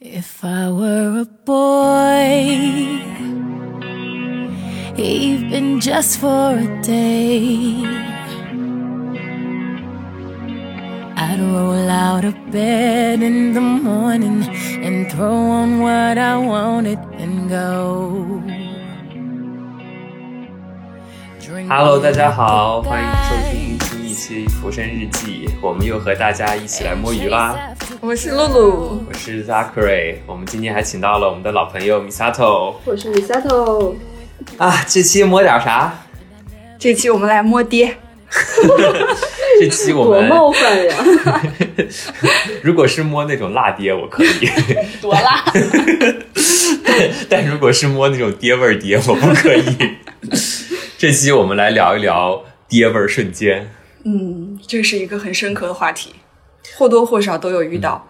If I were a boy, even just for a day, I'd roll out of bed in the morning and throw on what I wanted and go. Hello，大家好，欢迎收听新一 期《浮生日记》，我们又和大家一起来摸鱼啦。我是露露，我是 Zachary，我们今天还请到了我们的老朋友 Misato 我是 Misato，啊。这期摸点啥？这期我们来摸爹。这期我多们冒犯呀！如果是摸那种辣爹，我可以；多辣！但如果是摸那种爹味儿爹，我不可以。这期我们来聊一聊爹味儿瞬间。嗯，这是一个很深刻的话题，或多或少都有遇到。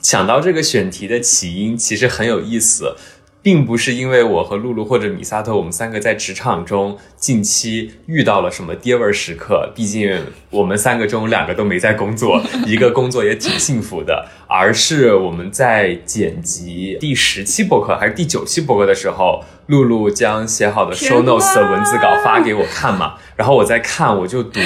想到这个选题的起因，其实很有意思，并不是因为我和露露或者米萨特，我们三个在职场中近期遇到了什么爹味儿时刻。毕竟我们三个中有两个都没在工作，一个工作也挺幸福的，而是我们在剪辑第十期博客还是第九期博客的时候，露露将写好的 show notes 的文字稿发给我看嘛，然后我在看，我就读。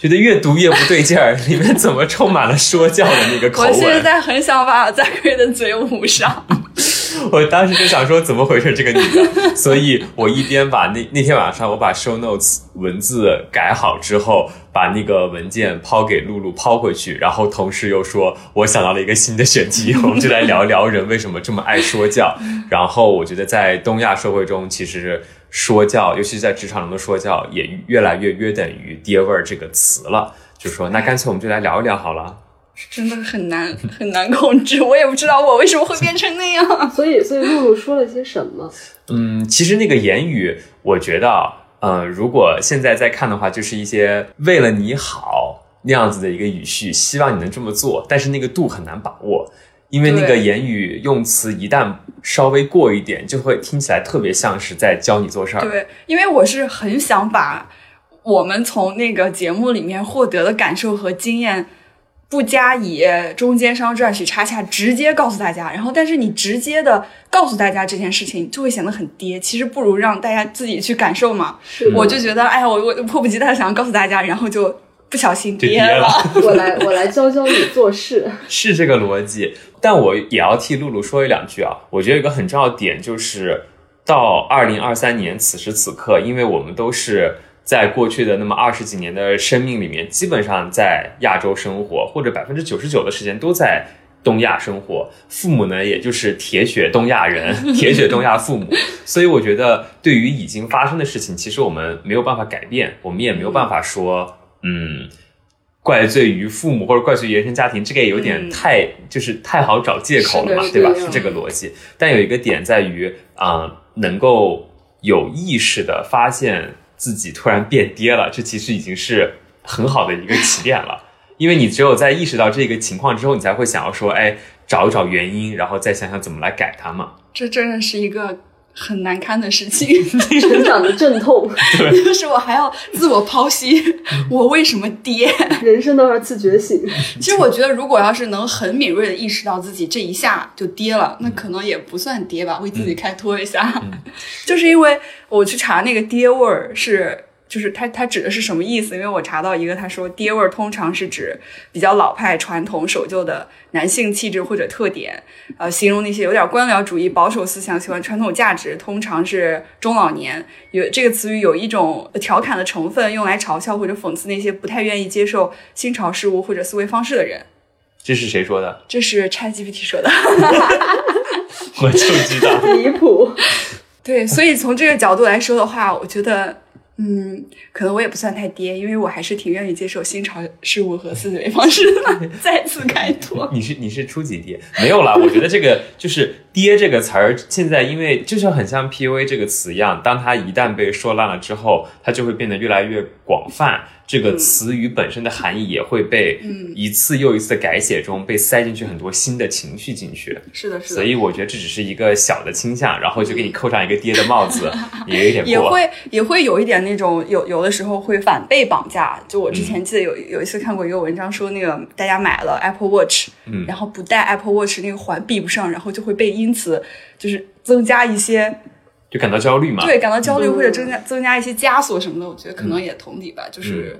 觉得越读越不对劲儿，里面怎么充满了说教的那个口我吻？现在很想把 Zachary 的嘴捂上。我当时就想说怎么回事这个女的，所以我一边把那那天晚上我把 show notes 文字改好之后，把那个文件抛给露露抛回去，然后同时又说我想到了一个新的选题，我们就来聊一聊人为什么这么爱说教。然后我觉得在东亚社会中，其实说教，尤其是在职场中的说教，也越来越约等于爹味儿这个词了。就说那干脆我们就来聊一聊好了。真的很难很难控制，我也不知道我为什么会变成那样。所以，所以露露说了些什么？嗯，其实那个言语，我觉得啊，呃，如果现在再看的话，就是一些为了你好那样子的一个语序，希望你能这么做，但是那个度很难把握，因为那个言语用词一旦稍微过一点，就会听起来特别像是在教你做事儿。对，因为我是很想把我们从那个节目里面获得的感受和经验。不加以中间商赚取差价，直接告诉大家。然后，但是你直接的告诉大家这件事情，就会显得很跌。其实不如让大家自己去感受嘛。是我就觉得，哎呀，我我迫不及待想要告诉大家，然后就不小心跌了 我来，我来教教你做事。是这个逻辑，但我也要替露露说一两句啊。我觉得有一个很重要的点就是，到二零二三年此时此刻，因为我们都是在过去的那么二十几年的生命里面，基本上在亚洲生活，或者百分之九十九的时间都在东亚生活。父母呢，也就是铁血东亚人，铁血东亚父母。所以我觉得，对于已经发生的事情，其实我们没有办法改变，我们也没有办法说，嗯。怪罪于父母或者怪罪于原生家庭，这个也有点嗯太、就是太好找借口了嘛，对吧？是这个逻辑。但有一个点在于啊、呃能够有意识的发现自己突然变爹了，这其实已经是很好的一个起点了。因为你只有在意识到这个情况之后，你才会想要说，哎，找一找原因，然后再想想怎么来改它嘛。这真的是一个很难堪的事情，成长的阵痛，就是我还要自我剖析，我为什么跌？人生的二次觉醒。其实我觉得，如果要是能很敏锐的意识到自己这一下就跌了，那可能也不算跌吧，为自己开脱一下。就是因为我去查那个跌味儿是。就是它，它指的是什么意思？因为我查到一个，他说爹味儿通常是指比较老派、传统、守旧的男性气质或者特点，呃，形容那些有点官僚主义、保守思想、喜欢传统价值，通常是中老年。有这个词语有一种调侃的成分，用来嘲笑或者讽刺那些不太愿意接受新潮事物或者思维方式的人。这是谁说的？这是 ChatGPT 说的。我就知道。离谱，对，所以从这个角度来说的话，我觉得，嗯，可能我也不算太爹，因为我还是挺愿意接受新潮事物和思维方式的。再次开拓，你是你是初级爹没有啦？我觉得这个就是“爹”这个词儿，现在因为就像很像 PUA 这个词一样，当它一旦被说烂了之后，它就会变得越来越广泛。这个词语本身的含义也会被一次又一次的改写中被塞进去很多新的情绪进去。是的，是的。所以我觉得这只是一个小的倾向，然后就给你扣上一个爹的帽子，也有点过。也会也会有一点那种有有的时候会反被绑架。就我之前记得有有一次看过一个文章说，那个大家买了 Apple Watch，嗯然后不戴 Apple Watch 那个环闭不上，然后就会被因此就是增加一些就感到焦虑嘛。对感到焦虑嗯或者增加增加一些枷锁什么的。我觉得可能也同理吧，就是。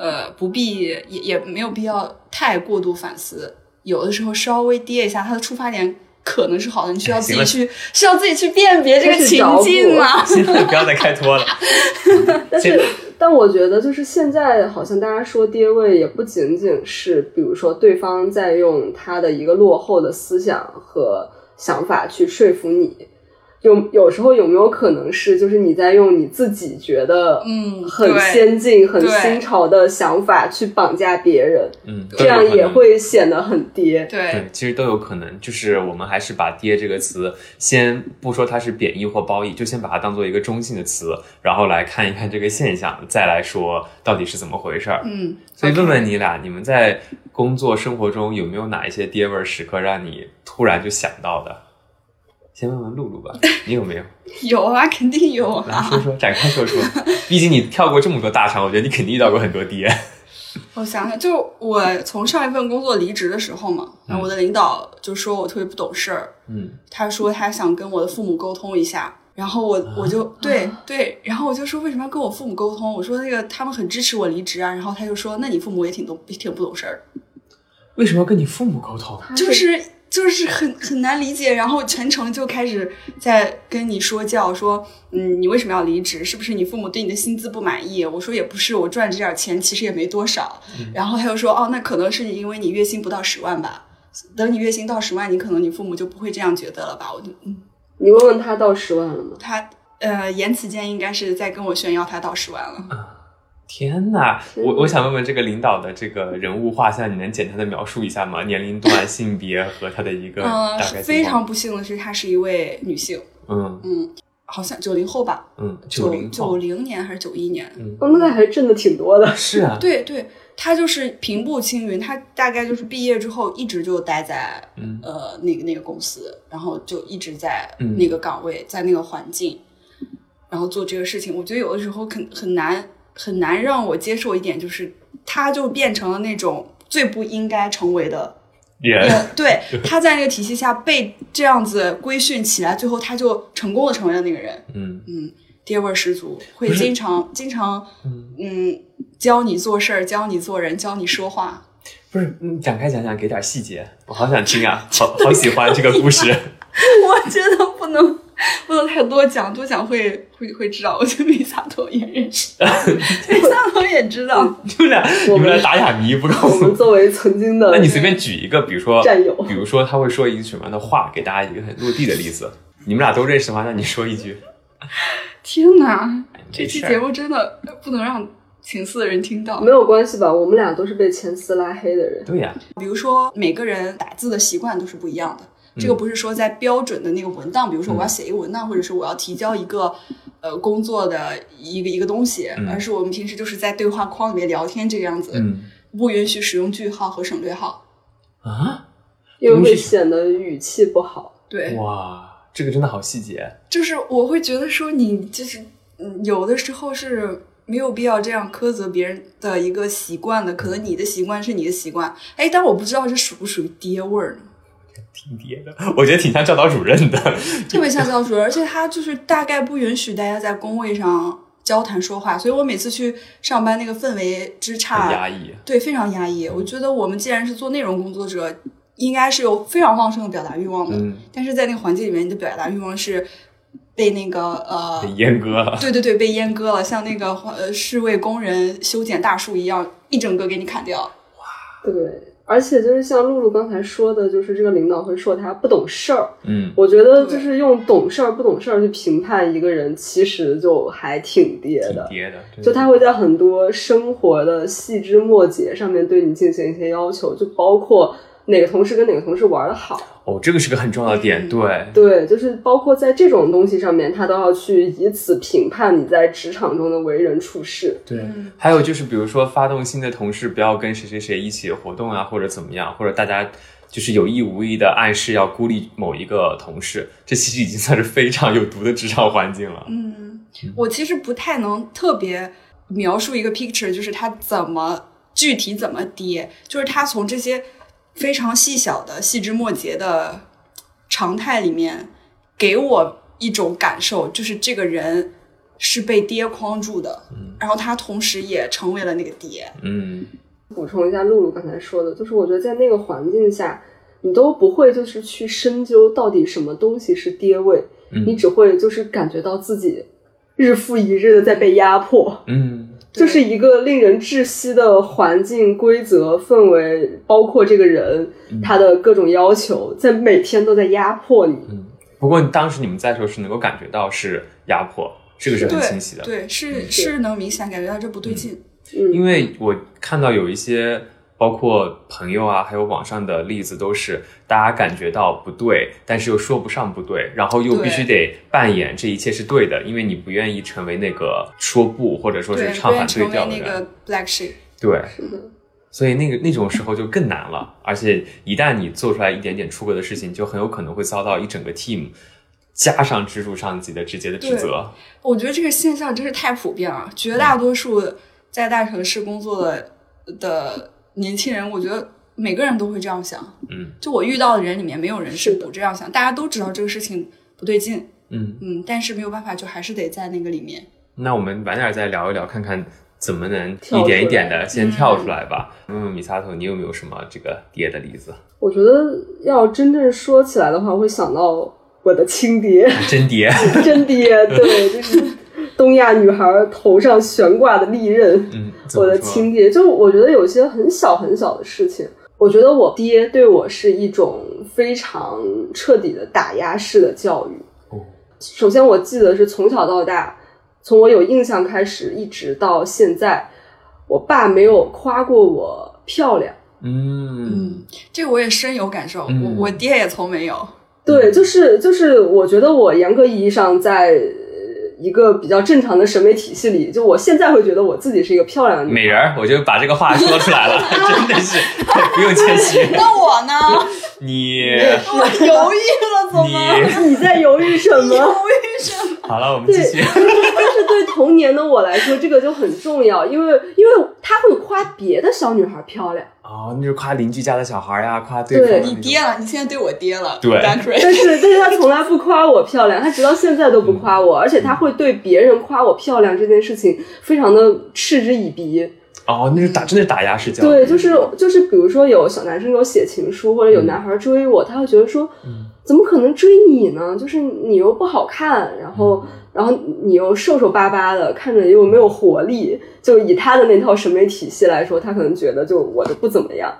呃，不必也也没有必要太过度反思，有的时候稍微跌一下，它的出发点可能是好的，你需要自己去需要自己去辨别这个情境嘛。现在不要再开脱了。但是，但我觉得就是现在好像大家说跌位也不仅仅是，比如说对方在用他的一个落后的思想和想法去说服你。有有时候有没有可能是，就是你在用你自己觉得嗯很先进、很新潮的想法去绑架别人，嗯，这样也会显得很爹。对对，其实都有可能。就是我们还是把“爹”这个词，先不说它是贬义或褒义，就先把它当做一个中性的词，然后来看一看这个现象，再来说到底是怎么回事儿。嗯，所以问问你俩，你们在工作生活中有没有哪一些爹味儿时刻让你突然就想到的？先问问露露吧，你有没有？有啊，肯定有来啊。说说，展开说说。毕竟你跳过这么多大厂，我觉得你肯定遇到过很多爹。我想想，就我从上一份工作离职的时候嘛，然后我的领导就说我特别不懂事儿，嗯，他说他想跟我的父母沟通一下，然后我我就对对，然后我就说为什么要跟我父母沟通？我说那个他们很支持我离职啊，然后他就说那你父母也挺懂挺不懂事儿，为什么要跟你父母沟通？就是就是很很难理解，然后全程就开始在跟你说教，说嗯你为什么要离职？是不是你父母对你的薪资不满意？我说也不是，我赚这点钱其实也没多少。然后他又说哦，那可能是因为你月薪不到十万吧。等你月薪到十万，你可能你父母就不会这样觉得了吧？我就嗯，你问问他到十万了吗？他呃言辞间应该是在跟我炫耀他到十万了。天呐，我我想问问这个领导的这个人物画像，你能简单的描述一下吗？年龄段、性别和他的一个嗯、大概情况。非常不幸的是，她是一位女性，嗯。嗯，好像九零后吧，嗯，九零九后。零年还是九一年？嗯，那还挣的挺多的。是啊，对 对，她就是平步青云，她大概就是毕业之后一直就待在、嗯。呃那个那个公司，然后就一直在嗯。那个岗位，在那个环境，然后做这个事情。我觉得有的时候很很难很难让我接受一点，就是他就变成了那种最不应该成为的。人呃，对，他在那个体系下被这样子规训起来，最后他就成功的成为了那个人。嗯嗯爹味儿十足，会经常经常嗯教你做事儿，教你做人，教你说话。不是，你，展开讲讲，给点细节，我好想听啊，好好喜欢这个故事。我觉得不能 不能太多讲，多讲会会会知道。我觉得米萨托也认识，米萨托也知道。你们俩，你们俩打哑谜不告我诉我。们作为曾经的，那你随便举一个，比如说战友比如说他会说一句什么样的话，给大家一个很落地的例子。你们俩都认识吗？那你说一句。天哪，这期节目真的不能让情四的人听到没。有关系吧？我们俩都是被前四拉黑的人。对呀、比如说，每个人打字的习惯都是不一样的。这嗯个不是说在标准的那个文档，比如说我要写一个文档，或者是我要提交一个呃工作的一个一个东西，而是我们平时就是在对话框里面聊天这个样子，嗯不允许使用句号和省略号。啊，因为会显得语气不好。对，哇，这个真的好细节。就是我会觉得说你就是嗯，有的时候是没有必要这样苛责别人的一个习惯的，可能你的习惯是你的习惯，哎，但我不知道这属不属于爹味儿呢。挺爹的，我觉得挺像教导主任的。特别像教导主任，而且他就是大概不允许大家在工位上交谈说话，所以我每次去上班那个氛围之差，压抑。对，非常压抑。我觉得我们既然是做内容工作者，应该是有非常旺盛的表达欲望的，嗯但是在那个环境里面，你的表达欲望是被那个呃被。阉割了。对对对，被阉割了，像那个呃侍卫工人修剪大树一样，一整个给你砍掉。哇对，而且就是像露露刚才说的，就是这个领导会说他不懂事儿。嗯，我觉得就是用懂事儿不懂事儿去评判一个人，其实就还挺跌的。挺爹的。真的就他会在很多生活的细枝末节上面对你进行一些要求，就包括哪个同事跟哪个同事玩的好。哦，这个是个很重要的点，嗯对，对，就是包括在这种东西上面，他都要去以此评判你在职场中的为人处事。对，嗯还有就是，比如说发动新的同事不要跟谁谁谁一起活动啊，或者怎么样，或者大家就是有意无意的暗示要孤立某一个同事，这其实已经算是非常有毒的职场环境了。嗯，我其实不太能特别描述一个 picture，就是它怎么具体怎么跌，就是它从这些非常细小的细枝末节的常态里面，给我一种感受，就是这个人是被爹框住的，然后他同时也成为了那个爹。嗯补充一下露露刚才说的，就是我觉得在那个环境下，你都不会就是去深究到底什么东西是爹味，嗯你只会就是感觉到自己日复一日的在被压迫。嗯就是一个令人窒息的环境、规则、氛围，包括这个人他的各种要求，在每天都在压迫你。嗯。不过当时你们在的时候是能够感觉到是压迫，这个是很清晰的。对，是是能明显感觉到这不对劲。嗯，因为我看到有一些，包括朋友啊，还有网上的例子，都是大家感觉到不对，但是又说不上不对，然后又必须得扮演这一切是对的，因为你不愿意成为那个说不或者说是，唱反对调的人。那个 black sheep。对，所以那个那种时候就更难了，而且一旦你做出来一点点出格的事情，就很有可能会遭到一整个 team 加上支柱上级的直接的指责。我觉得这个现象真是太普遍了，绝大多数在大城市工作的的年轻人，我觉得每个人都会这样想。嗯，就我遇到的人里面，没有人是不这样想，大家都知道这个事情不对劲，嗯，嗯，但是没有办法，就还是得在那个里面。那我们晚点再聊一聊，看看怎么能一点一点的先跳出来吧。问问米萨头，你有没有什么这个爹的例子？我觉得要真正说起来的话，会想到我的亲爹，真爹，真爹，对，就是东亚女孩头上悬挂的利刃。嗯，我的亲爹，就我觉得有些很小很小的事情，我觉得我爹对我是一种非常彻底的打压式的教育。哦首先，我记得是从小到大，从我有印象开始，一直到现在，我爸没有夸过我漂亮。嗯嗯，这个我也深有感受，嗯我我爹也从没有。对，就是就是，我觉得我严格意义上在呃一个比较正常的审美体系里，就我现在会觉得我自己是一个漂亮的女美人儿，我就把这个话说出来了，真的是不用谦虚。那我呢？你我犹豫了，怎么？你你在犹豫什犹么？豫什么？好了，我们继续。但是对童年的我来说，这个就很重要，因为因为他会夸别的小女孩漂亮，哦，那就夸邻居家的小孩呀，夸对你爹了，你现在对我爹了，对但是但是他从来不夸我漂亮，他直到现在都不夸我，而且他会对别人夸我漂亮这件事情非常的嗤之以鼻。哦，那是打，真的是打压式教育。对，就是就是，比如说有小男生给我写情书，或者有男孩追我，他会觉得说，怎么可能追你呢？就是你又不好看，然后然后你又瘦瘦巴巴的，看着又没有活力，就以他的那套审美体系来说，他可能觉得就我的不怎么样。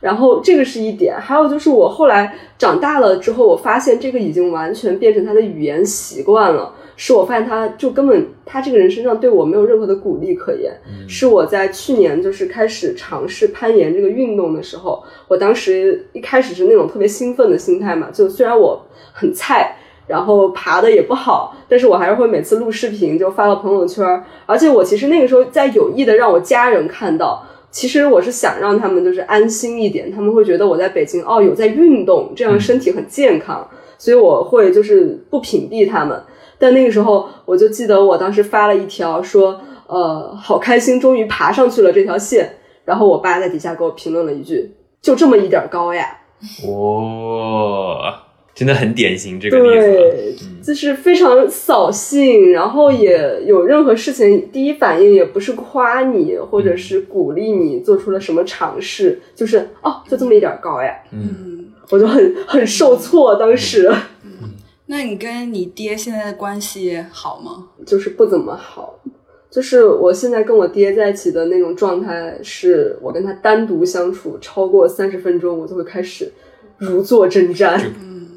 然后这个是一点，还有就是我后来长大了之后，我发现这个已经完全变成他的语言习惯了。是我发现他就根本他这个人身上对我没有任何的鼓励可言。是我在去年就是开始尝试攀岩这个运动的时候，我当时一开始是那种特别兴奋的心态嘛，就虽然我很菜。然后爬的也不好，但是我还是会每次录视频就发到朋友圈，而且我其实那个时候在有意的让我家人看到，其实我是想让他们就是安心一点，他们会觉得我在北京哦有在运动，这样身体很健康，所以我会就是不屏蔽他们。但那个时候我就记得我当时发了一条说，呃，好开心，终于爬上去了这条线。然后我爸在底下给我评论了一句：“就这么一点高呀。”哦，真的很典型这个例子。对，就是非常扫兴，然后也有任何事情，第一反应也不是夸你，或者是鼓励你做出了什么尝试，就是哦，就这么一点高呀，嗯，我就很很受挫，当时那你跟你爹现在的关系好吗？就是不怎么好。就是我现在跟我爹在一起的那种状态，是我跟他单独相处超过三十分钟，我就会开始如坐针毡。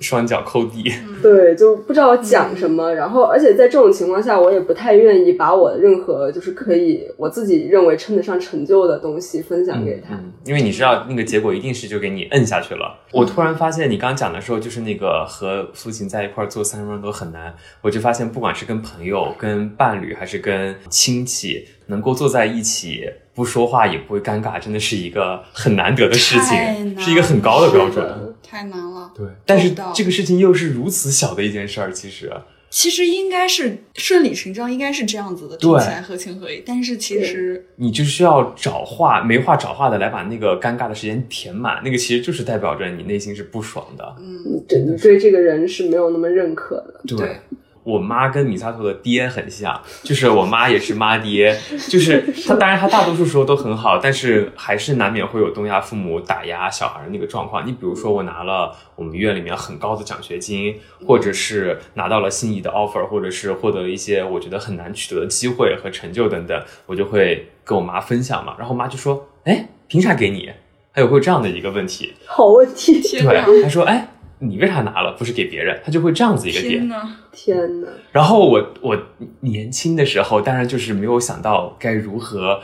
双脚抠地。对，就不知道讲什么。然后，而且在这种情况下，我也不太愿意把我任何就是可以我自己认为称得上成就的东西分享给他。嗯，因为你知道那个结果一定是就给你摁下去了。我突然发现你刚刚讲的时候，就是那个和父亲在一块儿做三分钟都很难。我就发现，不管是跟朋友、跟伴侣，还是跟亲戚，能够坐在一起不说话也不会尴尬，真的是一个很难得的事情，是一个很高的标准。太难了。对，但是这个事情又是如此小的一件事儿，其实。其实应该是顺理成章，应该是这样子的，听起来合情合理。但是其实你就需要找话没话找话的来把那个尴尬的时间填满，那个其实就是代表着你内心是不爽的。嗯对你对这个人是没有那么认可的。对我妈跟米萨托的爹很像，就是我妈也是妈爹，就是她，当然她大多数时候都很好，但是还是难免会有东亚父母打压小孩的那个状况。你比如说，我拿了我们院里面很高的奖学金，或者是拿到了心仪的 offer，或者是获得了一些我觉得很难取得的机会和成就等等，我就会跟我妈分享嘛。然后我妈就说：“哎，凭啥给你？”还有会有这样的一个问题，好问题，对，她说：“哎，你为啥拿了，不是给别人？”他就会这样子一个点天。呐！天哪！然后我我年轻的时候，当然就是没有想到该如何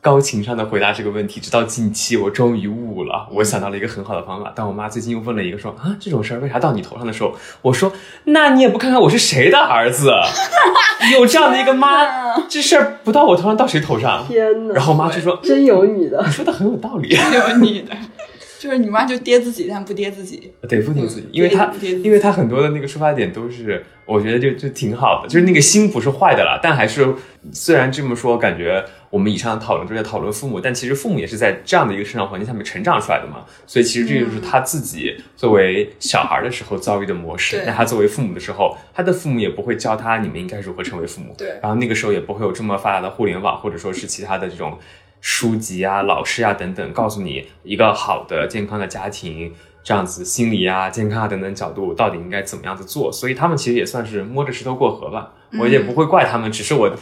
高情商的回答这个问题。直到近期，我终于悟了，我想到了一个很好的方法。但我妈最近又问了一个说啊这种事儿为啥到你头上的时候，我说那你也不看看我是谁的儿子，有这样的一个妈，这事儿不到我头上到谁头上？天呐！然后我妈就说真有你的你，说的很有道理。真有你的，就是你妈就跌自己，但不跌自己。得不跌自己嗯，因为他对对因为他很多的那个出发点都是，我觉得就就挺好的，就是那个心不是坏的啦，但还是虽然这么说，感觉我们以上的讨论都在讨论父母，但其实父母也是在这样的一个生长环境下面成长出来的嘛，所以其实这就是他自己作为小孩的时候遭遇的模式。对那他作为父母的时候，他的父母也不会教他你们应该如何成为父母，对然后那个时候也不会有这么发达的互联网，或者说是其他的这种书籍啊、老师啊等等，告诉你一个好的健康的家庭这样子心理啊、健康啊等等角度到底应该怎么样子做。所以他们其实也算是摸着石头过河吧，我也不会怪他们，只是我。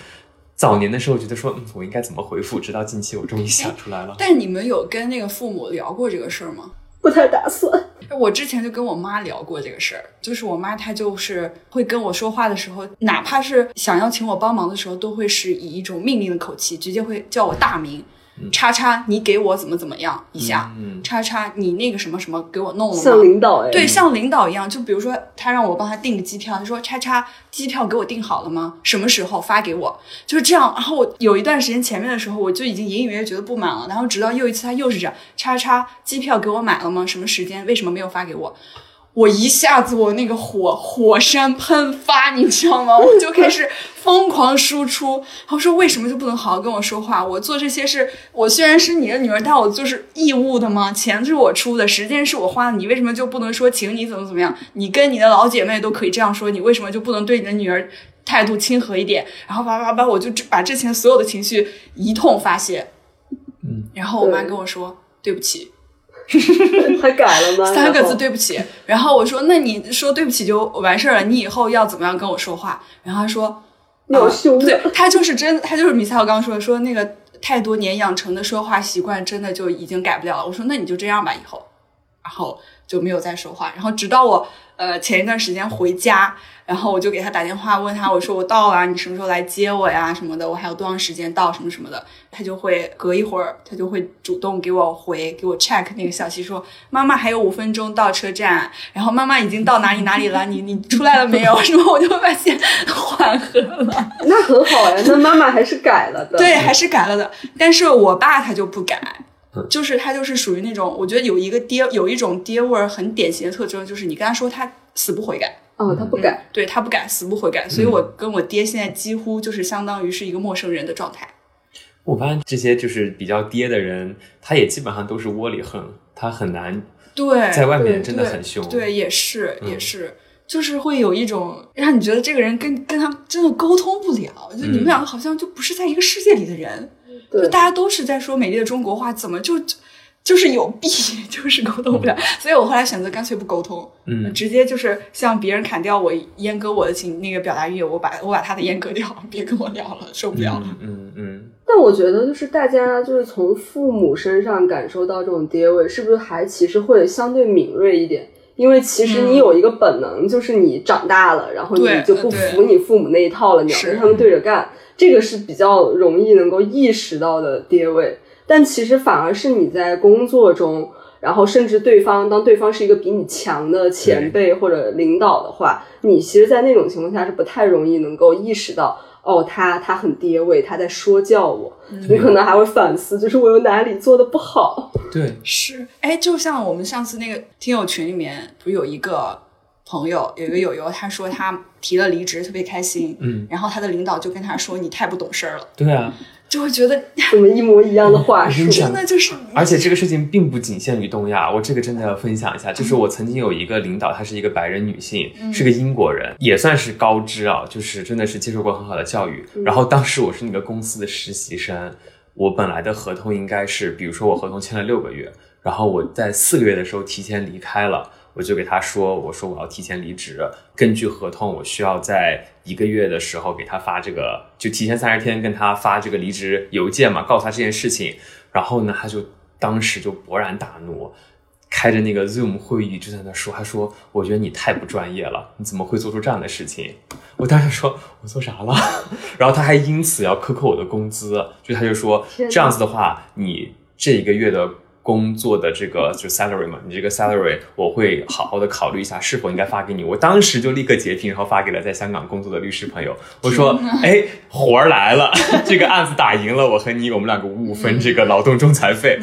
早年的时候觉得说，嗯，我应该怎么回复？直到近期，我终于想出来了。但你们有跟那个父母聊过这个事儿吗？不太打算。我之前就跟我妈聊过这个事儿，就是我妈她就是会跟我说话的时候，哪怕是想要请我帮忙的时候，都会是以一种命令的口气，直接会叫我大名，叉叉，你给我怎么怎么样一下，嗯，叉叉，你那个什么什么给我弄了吗？像领导哎，对，像领导一样，就比如说他让我帮他订个机票，他说叉叉机票给我订好了吗？什么时候发给我？就是这样。然后我有一段时间前面的时候，我就已经隐隐约约觉得不满了。然后直到又一次他又是这样，叉叉机票给我买了吗？什么时间？为什么没有发给我？我一下子我那个火火山喷发，你知道吗？我就开始疯狂输出。他说为什么就不能好好跟我说话？我做这些事，我虽然是你的女儿，但我就是义务的吗？钱是我出的，时间是我花的，你为什么就不能说请你怎么怎么样？你跟你的老姐妹都可以这样说，你为什么就不能对你的女儿态度亲和一点？然后叭叭叭，我就把之前所有的情绪一通发泄。嗯，然后我妈跟我说对不起。他改了吗？三个字对不起。然后我说那你说对不起就完事儿了，你以后要怎么样跟我说话？然后他说你好凶啊对啊！他就是真，他就是米赛我刚刚说的，说那个太多年养成的说话习惯，真的就已经改不了了。我说那你就这样吧，以后，然后就没有再说话。然后直到我呃前一段时间回家，然后我就给他打电话问他，我说我到了，你什么时候来接我呀什么的，我还有多长时间到什么什么的。他就会隔一会儿，他就会主动给我回给我 check 那个消息说，妈妈还有五分钟到车站，然后妈妈已经到哪里哪里了，你你出来了没有？什么我就会发现缓和了。那很好呀，那妈妈还是改了的。对，还是改了的。但是我爸他就不改嗯，就是他就是属于那种，我觉得有一个爹有一种爹味儿很典型的特征，就是你跟他说他死不悔改，哦，他不改，对他不改，死不悔改。所以我跟我爹现在几乎就是相当于是一个陌生人的状态。我发现这些就是比较爹的人，他也基本上都是窝里横，他很难对，在外面真的很凶。对，也是嗯也是。就是会有一种让你觉得这个人跟跟他真的沟通不了，就你们嗯两个好像就不是在一个世界里的人。就大家都是在说美丽的中国话，怎么就就就是有弊，就是沟通不了。所以我后来选择干脆不沟通，嗯，直接就是向别人砍掉我阉割我的情那个表达欲，我把我把他的阉割掉，别跟我聊了，受不了了。嗯嗯嗯，但我觉得就是大家就是从父母身上感受到这种爹味，是不是还其实会相对敏锐一点？因为其实你有一个本能，就是你长大了，然后你就不服你父母那一套了，你要跟他们对着干，这个是比较容易能够意识到的跌位。但其实反而是你在工作中，然后甚至对方当对方是一个比你强的前辈或者领导的话，你其实，在那种情况下是不太容易能够意识到。哦，他他很跌位，他在说教我，你可能还会反思，就是我有哪里做的不好。对，是，哎，就像我们上次那个听友群里面，不是有一个朋友，有一个友友，他说他提了离职，特别开心，嗯，然后他的领导就跟他说：“你太不懂事儿了。对啊，”就会觉得怎么一模一样的话术真的就是，而且这个事情并不仅限于东亚，我这个真的要分享一下，就是我曾经有一个领导，她是一个白人女性，是个英国人，也算是高知啊，就是真的是接受过很好的教育。然后当时我是那个公司的实习生，我本来的合同应该是，比如说我合同签了六个月，然后我在四个月的时候提前离开了。我就给他说，我说我要提前离职，根据合同，我需要在一个月的时候给他发这个，就提前三十天跟他发这个离职邮件嘛，告诉他这件事情。然后呢，他就当时就勃然大怒，开着那个 Zoom 会议就在那说，他说：“我觉得你太不专业了，你怎么会做出这样的事情？”我当时说：“我做啥了？” 然后他还因此要克扣我的工资，就他就说这样子的话，你这一个月的。工作的这个就 salary 嘛，你这个 salary 我会好好的考虑一下是否应该发给你。我当时就立刻截屏，然后发给了在香港工作的律师朋友。我说：“哎，活儿来了，这个案子打赢了，我和你我们两个五五分这个劳动仲裁费。”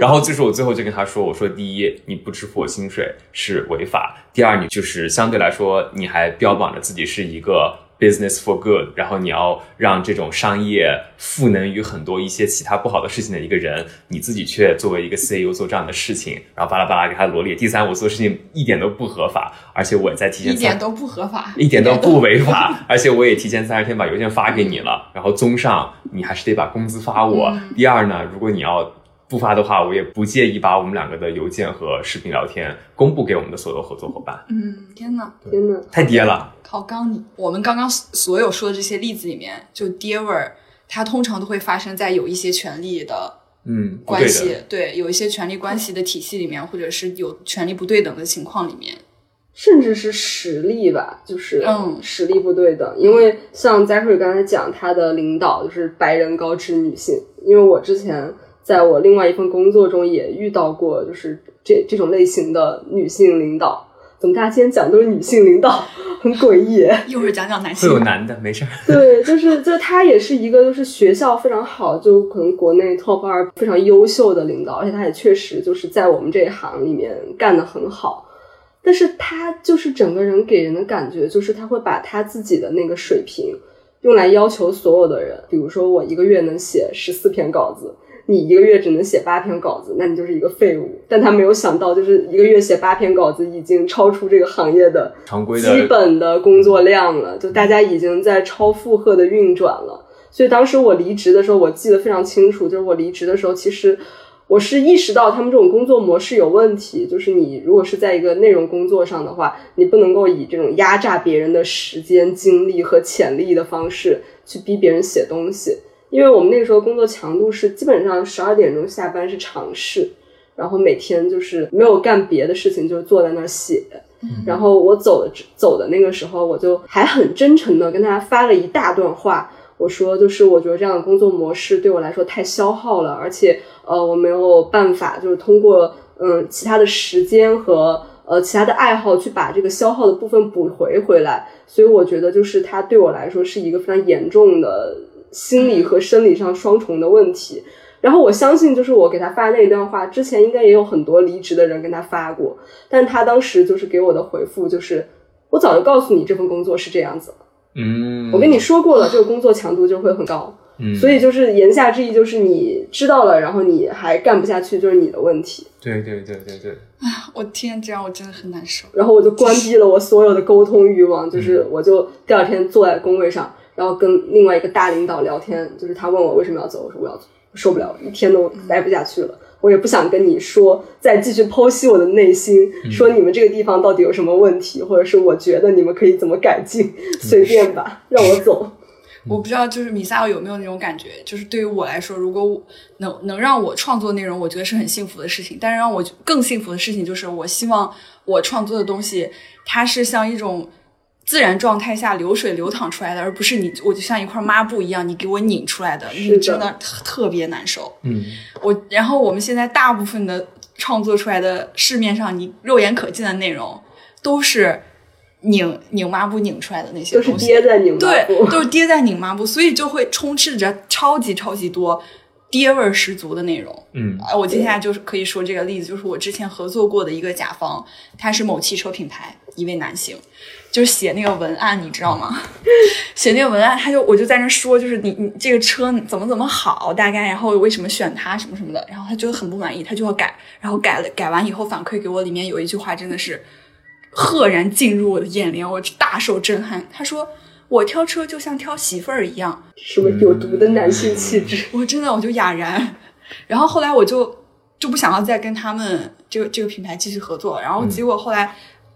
然后就是我最后就跟他说：“我说第一，你不支付我薪水是违法；第二，你就是相对来说你还标榜着自己是一个。” Business for good，然后你要让这种商业赋能于很多一些其他不好的事情的一个人，你自己却作为一个 CEO 做这样的事情，然后巴拉巴拉给他罗列。第三，我做事情一点都不合法，而且我也在提前三一点都不合法，一点都不违法，而且我也提前三十天把邮件发给你了。然后综上，你还是得把工资发我。第二呢，如果你要不发的话，我也不介意把我们两个的邮件和视频聊天公布给我们的所有合作伙伴。嗯，天呐，天呐，太爹了！好刚你！我们刚刚所有说的这些例子里面，就爹味儿，它通常都会发生在有一些权利的嗯，关系。对，有一些权力关系的体系里面，或者是有权力不对等的情况里面。甚至是实力吧，就是嗯实力不对等。因为像 Zachary 刚才讲，他的领导就是白人高知女性。因为我之前在我另外一份工作中也遇到过，就是这这种类型的女性领导。怎么大家今天讲都是女性领导，很诡异。一会儿讲讲男会性有男的，没事儿。对，就是就他也是一个就是学校非常好，就可能国内 top 二非常优秀的领导，而且他也确实就是在我们这一行里面干得很好。但是他就是整个人给人的感觉，就是他会把他自己的那个水平用来要求所有的人。比如说，我一个月能写十四篇稿子，你一个月只能写八篇稿子，那你就是一个废物。但他没有想到，就是一个月写八篇稿子已经超出这个行业的常规的基本的工作量了，就大家已经在超负荷的运转了。所以当时我离职的时候，我记得非常清楚，就是我离职的时候，其实我是意识到他们这种工作模式有问题。就是你如果是在一个内容工作上的话，你不能够以这种压榨别人的时间、精力和潜力的方式去逼别人写东西。因为我们那个时候工作强度是基本上十二点钟下班是常事，然后每天就是没有干别的事情，就是坐在那儿写。然后我走的走的那个时候，我就还很真诚的跟他发了一大段话。我说，就是我觉得这样的工作模式对我来说太消耗了，而且呃，我没有办法就是通过嗯其他的时间和呃其他的爱好去把这个消耗的部分补回回来。所以我觉得就是它对我来说是一个非常严重的心理和生理上双重的问题。然后我相信，就是我给他发的那一段话，之前应该也有很多离职的人跟他发过，但他当时就是给我的回复就是，我早就告诉你这份工作是这样子了，嗯，我跟你说过了，这个工作强度就会很高，嗯，所以就是言下之意就是你知道了，然后你还干不下去，就是你的问题。对对对对对，我天，这样我真的很难受。然后我就关闭了我所有的沟通欲望，就是我就第二天坐在工位上，然后跟另外一个大领导聊天，就是他问我为什么要走，我说我要走，我受不了，一天都待不下去了。我也不想跟你说，再继续剖析我的内心，说你们这个地方到底有什么问题，或者是我觉得你们可以怎么改进，随便吧，让我走。我不知道就是米萨奥有没有那种感觉，就是对于我来说，如果我能能让我创作内容，我觉得是很幸福的事情。但是让我更幸福的事情就是，我希望我创作的东西，它是像一种自然状态下流水流淌出来的，而不是你我就像一块抹布一样，你给我拧出来的，的你真的特特别难受。嗯我然后我们现在大部分的创作出来的市面上你肉眼可见的内容，都是拧拧抹布拧出来的那些都是东西，跌在拧抹对，都是爹在拧抹布，所以就会充斥着超级超级多爹味儿十足的内容。嗯啊，我接下来就是可以说这个例子，就是我之前合作过的一个甲方，他是某汽车品牌一位男性，就是写那个文案，你知道吗？写那个文案，他就我就在那说，就是你你这个车怎么怎么好，大概然后为什么选它什么什么的，然后他觉得很不满意，他就要改，然后改了改完以后反馈给我，里面有一句话真的是赫然进入我的眼帘，我大受震撼。他说。我挑车就像挑媳妇儿一样，什么有毒的男性气质？我真的我就哑然，然后后来我就就不想要再跟他们这个这个品牌继续合作，然后结果后来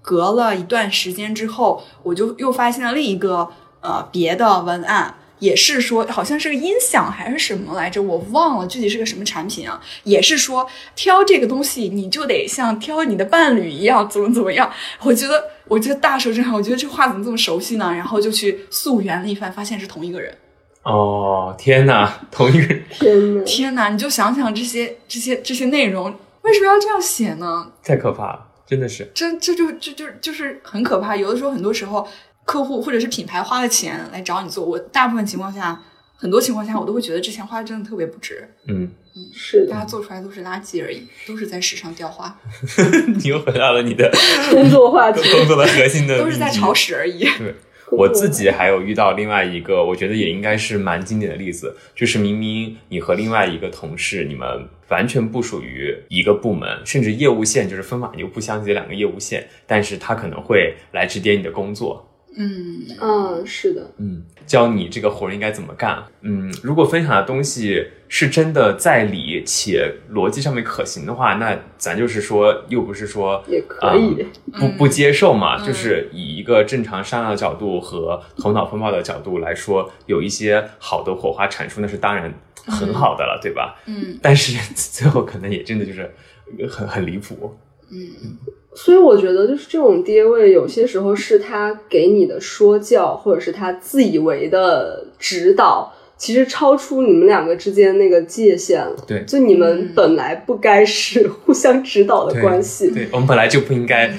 隔了一段时间之后，我就又发现了另一个呃别的文案。也是说，好像是个音响还是什么来着，我忘了具体是个什么产品啊。也是说，挑这个东西你就得像挑你的伴侣一样，怎么怎么样。我觉得，我觉得大受震撼。我觉得这话怎么这么熟悉呢？然后就去溯源了一番，发现是同一个人。哦，天哪，同一个人天呐，天哪，你就想想这些这些这些内容，为什么要这样写呢？太可怕了，真的是。这这就这就就是很可怕。有的时候，很多时候客户或者是品牌花了钱来找你做，我大部分情况下，很多情况下我都会觉得这钱花的真的特别不值，嗯嗯，是的，大家做出来都是垃圾而已，都是在史上雕花，你又回到了你的工作话题。工作的核心的，都是在炒。屎而已。对，我自己还有遇到另外一个，我觉得也应该是蛮经典的例子，就是明明你和另外一个同事，你们完全不属于一个部门，甚至业务线就是分马牛不相及的两个业务线，但是他可能会来指点你的工作，嗯，嗯，是的，嗯，教你这个活儿应该怎么干。嗯，如果分享的东西是真的在理且逻辑上面可行的话，那咱就是说，又不是说也可以。不不接受嘛，嗯就是以一个正常商量的角度和头脑风暴的角度来说，有一些好的火花产出，那是当然很好的了，对吧？嗯，但是最后可能也真的就是很很离谱。嗯所以我觉得，就是这种爹味，有些时候是他给你的说教，或者是他自以为的指导，其实超出你们两个之间那个界限了。对就你们本来不该是互相指导的关系。对我们本来就不应该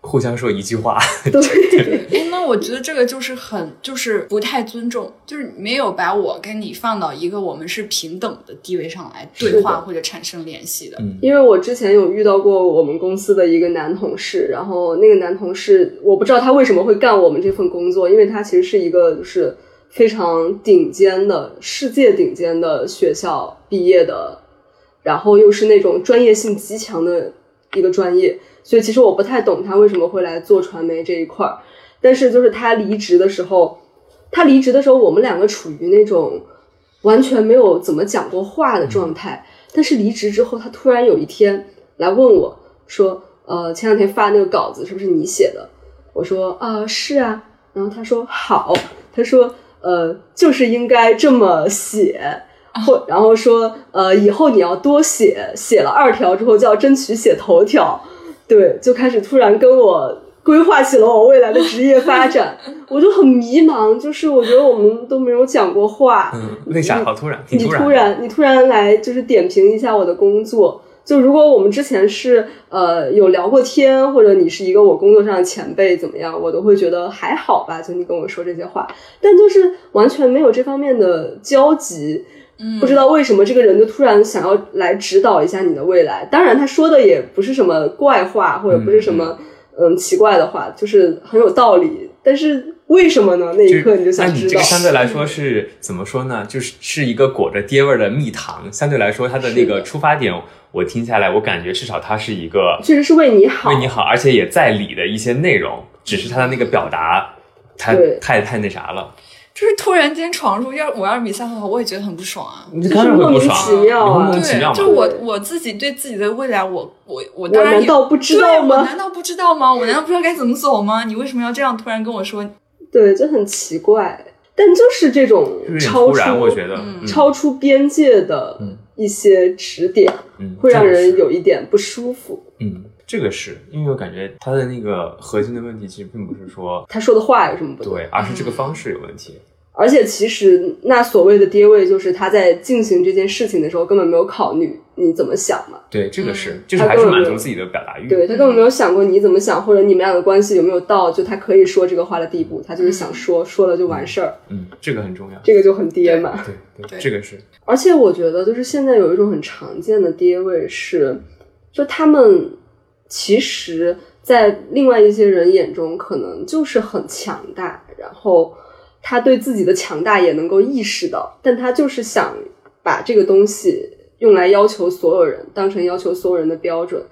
互相说一句话。对，哎，那我觉得这个就是很，就是不太尊重，就是没有把我跟你放到一个我们是平等的地位上来对话或者产生联系的。嗯因为我之前有遇到过我们公司的一个男同事，然后那个男同事，我不知道他为什么会干我们这份工作，因为他其实是一个就是非常顶尖的世界顶尖的学校毕业的，然后又是那种专业性极强的一个专业，所以其实我不太懂他为什么会来做传媒这一块儿。但是就是他离职的时候，他离职的时候，我们两个处于那种完全没有怎么讲过话的状态。但是离职之后，他突然有一天来问我说：“呃，前两天发那个稿子是不是你写的？”我说：“啊、是啊。”然后他说：“好。”他说：“呃，就是应该这么写。”或然后说：“呃，以后你要多写，写了二条之后就要争取写头条。”对，就开始突然跟我规划起了我未来的职业发展，我就很迷茫。就是我觉得我们都没有讲过话，嗯，为啥好突然？你突然。突然你突然来就是点评一下我的工作。就如果我们之前是呃有聊过天，或者你是一个我工作上的前辈怎么样，我都会觉得还好吧。就你跟我说这些话，但就是完全没有这方面的交集。嗯不知道为什么这个人就突然想要来指导一下你的未来。当然，他说的也不是什么怪话，或者不是什么嗯奇怪的话，就是很有道理。但是为什么呢？那一刻你就想知道那你这个。相对来说是怎么说呢？就是是一个裹着爹味儿的蜜糖。相对来说，它的那个出发点，我听下来，我感觉至少它是一个确实是为你好，为你好，而且也在理的一些内容，只是它的那个表达，它太太那啥了。就是突然间闯入，要我要是米萨的话，我也觉得很不爽啊。你就是当然会不莫名，其妙啊莫名其妙对，就。我我自己对自己的未来，我我我我当然也难道不知对道吗？我难道不知道吗？我难道不知道该怎么走吗？你为什么要这样突然跟我说？对，就很奇怪。但就是这种超出突然，我觉得，嗯超出边界的一些指点，嗯，会让人有一点不舒服。嗯，这个是因为我感觉他的那个核心的问题其实并不是说他说的话有什么不对，而是这个方式有问题。而且其实那所谓的跌位，就是他在进行这件事情的时候根本没有考虑你怎么想嘛。对，这个嗯是，就是还是满足自己的表达欲。对他根本没有想过你怎么想，或者你们俩的关系有没有到就他可以说这个话的地步，他就是想说，说了就完事儿，嗯，这个很重要。这个就很爹嘛。对对，对这个是，而且我觉得，就是现在有一种很常见的爹味是，就他们其实，在另外一些人眼中，可能就是很强大，然后他对自己的强大也能够意识到，但他就是想把这个东西用来要求所有人，当成要求所有人的标准。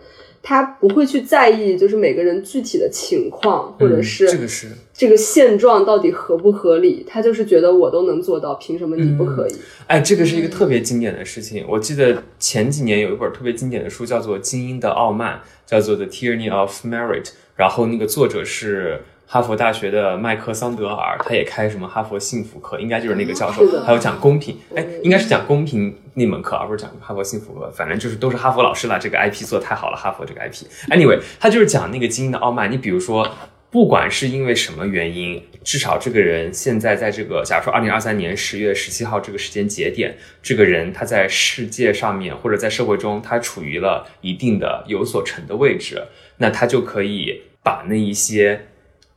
他不会去在意，就是每个人具体的情况，或者嗯是这个是，这个现状到底合不合理。他就是觉得我都能做到，凭什么你不可以？哎，这个是一个特别经典的事情。我记得前几年有一本特别经典的书，叫做《精英的傲慢》，叫做《The Tyranny of Merit》，然后那个作者是。哈佛大学的麦克桑德尔，他也开什么哈佛幸福课，应该就是那个教授还有讲公平，哎，应该是讲公平那门课，而不是讲哈佛幸福课，反正就是都是哈佛老师了。这个 IP 做的太好了，哈佛这个 IP。Anyway，他就是讲那个精英的傲慢。你比如说，不管是因为什么原因，至少这个人现在在这个，假如说二零二三年十月十七号这个时间节点，这个人他在世界上面或者在社会中，他处于了一定的有所成的位置，那他就可以把那一些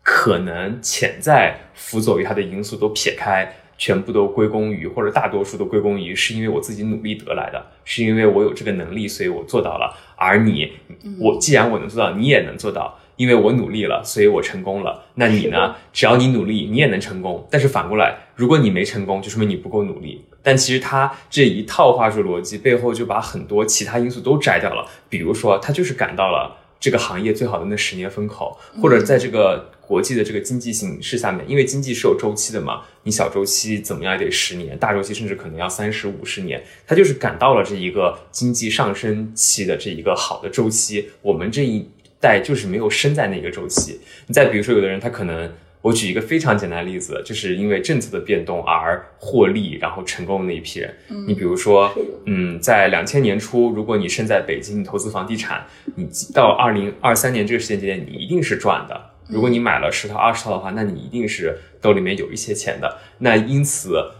可能潜在辅佐于他的因素都撇开。全部都归功于，或者大多数都归功于，是因为我自己努力得来的，是因为我有这个能力，所以我做到了。而你，我既然我能做到，你也能做到，因为我努力了，所以我成功了。那你呢？只要你努力，你也能成功。但是反过来，如果你没成功，就说明你不够努力。但其实他这一套话术逻辑背后就把很多其他因素都摘掉了，比如说他就是赶到了这个行业最好的那十年风口，或者在这个国际的这个经济形势下面，因为经济是有周期的嘛，你小周期怎么样也得十年，大周期甚至可能要三十五十年，它就是赶到了这一个经济上升期的这一个好的周期，我们这一代就是没有生在那个周期。你再比如说，有的人他可能。我举一个非常简单的例子，就是因为政策的变动而获利，然后成功的那一批人。你比如说，嗯，在两千年初，如果你生在北京，你投资房地产，你到二零二三年这个时间节点，你一定是赚的。如果你买了十套、二十套的话，那你一定是兜里面有一些钱的。那因此，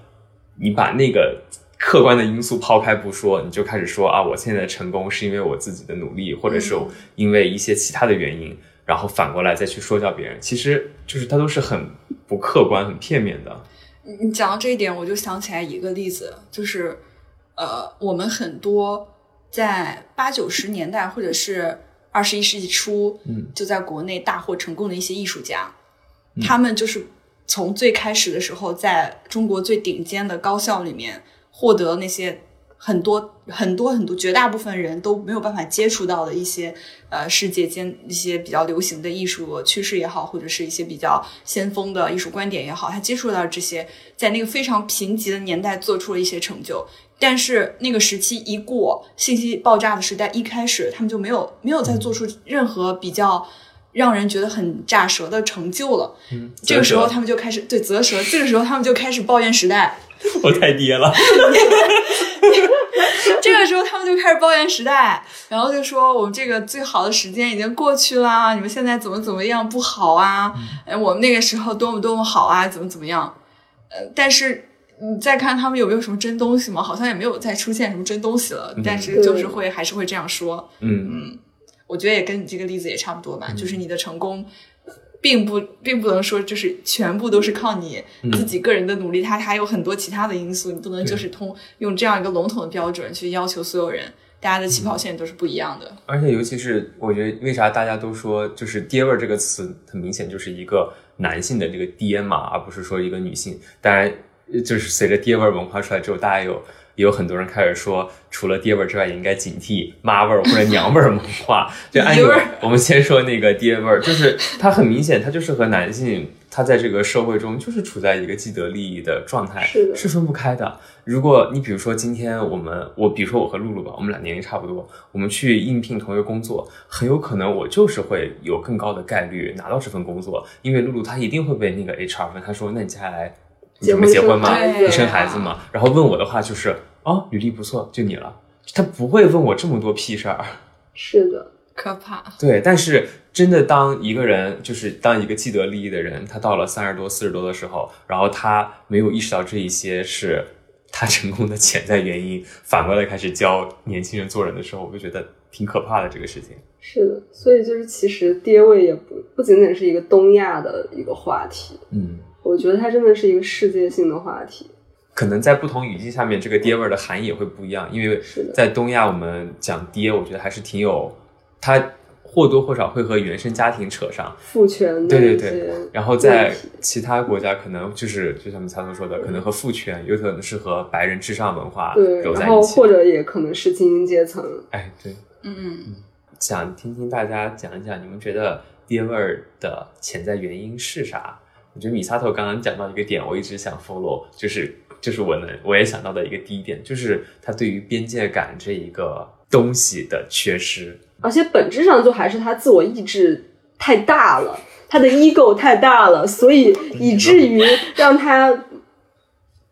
你把那个客观的因素抛开不说，你就开始说啊，我现在的成功是因为我自己的努力，或者是因为一些其他的原因。然后反过来再去说教别人，其实就是它都是很不客观、很片面的。你讲到这一点，我就想起来一个例子，就是呃，我们很多在八九十年代或者是二十一世纪初，嗯，就在国内大获成功的一些艺术家，他们就是从最开始的时候，在中国最顶尖的高校里面获得那些。很多很多很多，绝大部分人都没有办法接触到的一些呃世界间一些比较流行的艺术趋势也好，或者是一些比较先锋的艺术观点也好，他接触到这些，在那个非常贫瘠的年代做出了一些成就。但是那个时期一过，信息爆炸的时代一开始，他们就没有没有再做出任何比较让人觉得很炸舌的成就了。嗯，这个时候他们就开始对啧舌，这个时候他们就开始抱怨时代。我太爹了。这个时候他们就开始抱怨时代，然后就说我们这个最好的时间已经过去啦，你们现在怎么怎么样不好啊？呃，我们那个时候多么多么好啊，怎么怎么样？呃，但是你再看他们有没有什么真东西吗？好像也没有再出现什么真东西了，但是就是会还是会这样说。嗯我觉得也跟你这个例子也差不多吧，就是你的成功。并不，并不能说就是全部都是靠你自己个人的努力，它还有很多其他的因素，你不能就是通用这样一个笼统的标准去要求所有人，大家的起跑线都是不一样的。而且尤其是我觉得，为啥大家都说就是“爹味儿”这个词，很明显就是一个男性的这个爹嘛，而不是说一个女性。当然，就是随着爹味儿文化出来之后，大家有也有很多人开始说，除了爹味儿之外，也应该警惕妈味儿或者娘味儿文化。就按我们先说那个爹味儿，就是它很明显，它就是和男性他在这个社会中就是处在一个既得利益的状态，是的是分不开的。如果你比如说今天我们，我比如说我和露露吧，我们俩年龄差不多，我们去应聘同一个工作，很有可能我就是会有更高的概率拿到这份工作，因为露露她一定会被那个 HR 问，她说那你接下来你准备结婚吗？生孩子吗？然后问我的话就是，啊，履历不错，就你了。他不会问我这么多屁事儿。是的，可怕。对，但是真的当一个人，就是当一个既得利益的人，他到了三十多、四十多的时候，然后他没有意识到这一些是他成功的潜在原因，反过来开始教年轻人做人的时候，我就觉得挺可怕的这个事情。是的，所以就是其实爹味也不不仅仅是一个东亚的一个话题，嗯，我觉得它真的是一个世界性的话题。可能在不同语境下面，这个爹味儿的含义也会不一样。因为在东亚，我们讲爹，我觉得还是挺有，它或多或少会和原生家庭扯上。父权的对对对然后在其他国家，可能就是就像米萨头说的，可能和父权，有可能是和白人至上文化对，揉在然后一起。或者也可能是精英阶层。哎，对，嗯，想听听大家讲一讲，你们觉得爹味儿的潜在原因是啥？我觉得米萨头刚刚讲到一个点，我一直想 follow，就是就是我能我也想到的一个第一点，就是他对于边界感这一个东西的缺失。而且本质上就还是他自我意志太大了，他的 ego 太大了，所以以至于让他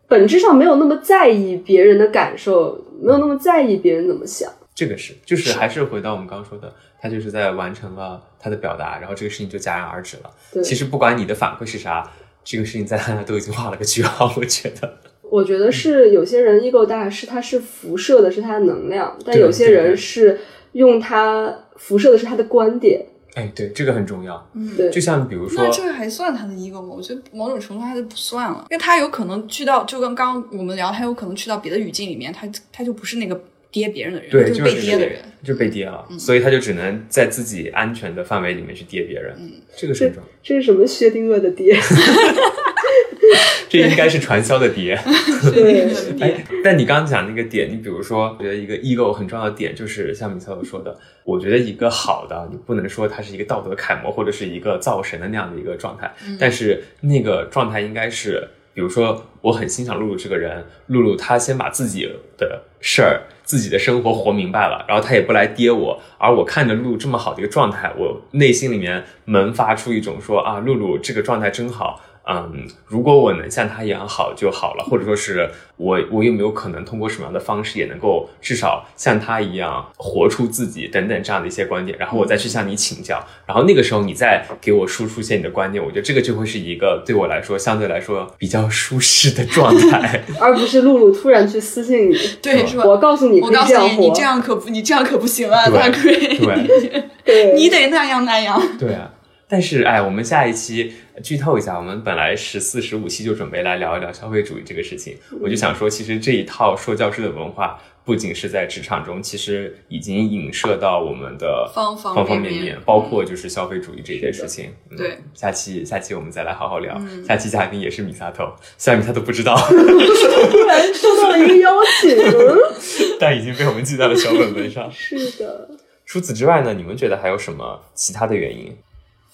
本质上没有那么在意别人的感受，没有那么在意别人怎么想。这个是，就是还是回到我们刚刚说的，他就是在完成了他的表达，然后这个事情就戛然而止了。对，其实不管你的反馈是啥，这个事情在他那都已经画了个句号，我觉得。我觉得是有些人 ego 大，是他是辐射的是他的能量，但有些人是用他辐射的是他的观点。哎，对，这个很重要。嗯对，就像比如说那，这个还算他的 ego 吗？我觉得某种程度还是不算了，因为他有可能去到，就跟刚刚我们聊，他有可能去到别的语境里面，他他就不是那个跌别人的人，对，就是被跌的人。就被跌了，所以他就只能在自己安全的范围里面去跌别人。嗯，这个是很重要。这是什么薛定谔的跌？这应该是传销的跌。对，哎，但你刚刚讲那个点，你比如说，我觉得一个 ego 很重要的点就是像米特说的，我觉得一个好的，你不能说它是一个道德楷模或者是一个造神的那样的一个状态，但是那个状态应该是，比如说我很欣赏露露这个人，露露她先把自己的事儿、自己的生活活明白了，然后他也不来跌我，而我看着露露这么好的一个状态，我内心里面萌发出一种说啊，露露这个状态真好。嗯，如果我能像他一样好就好了，或者说是我我有没有可能通过什么样的方式也能够至少像他一样活出自己等等这样的一些观点，然后我再去向你请教，然后那个时候你再给我输出一些你的观点，我觉得这个就会是一个对我来说相对来说比较舒适的状态。而不是露露突然去私信你，对，是吧？我告诉你我告诉你，你这样可不，你这样可不行啊，对大奎，对对 你得那样那样。对啊，但是哎，我们下一期剧透一下，我们本来十四、十五期就准备来聊一聊消费主义这个事情，我就想说，其实这一套说教师的文化。不仅是在职场中，其实已经影射到我们的方方方方面面面面，包括就是消费主义这件事情。嗯对，下期下期我们再来好好聊。下期嘉宾也是米萨头，虽然米萨头不知道，突然收到了一个邀请，嗯但已经被我们记在了小本本上。是的，除此之外呢，你们觉得还有什么其他的原因？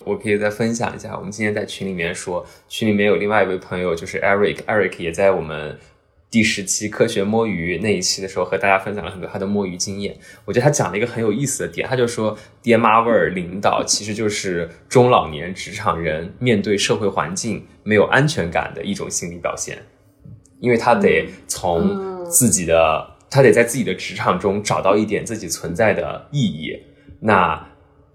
我可以再分享一下。我们今天在群里面说，群里面有另外一位朋友，就是 Eric，Eric 也在我们第十期科学摸鱼那一期的时候和大家分享了很多他的摸鱼经验。我觉得他讲了一个很有意思的点，他就说爹妈味儿领导其实就是中老年职场人面对社会环境没有安全感的一种心理表现，因为他得从自己的，他得在自己的职场中找到一点自己存在的意义。那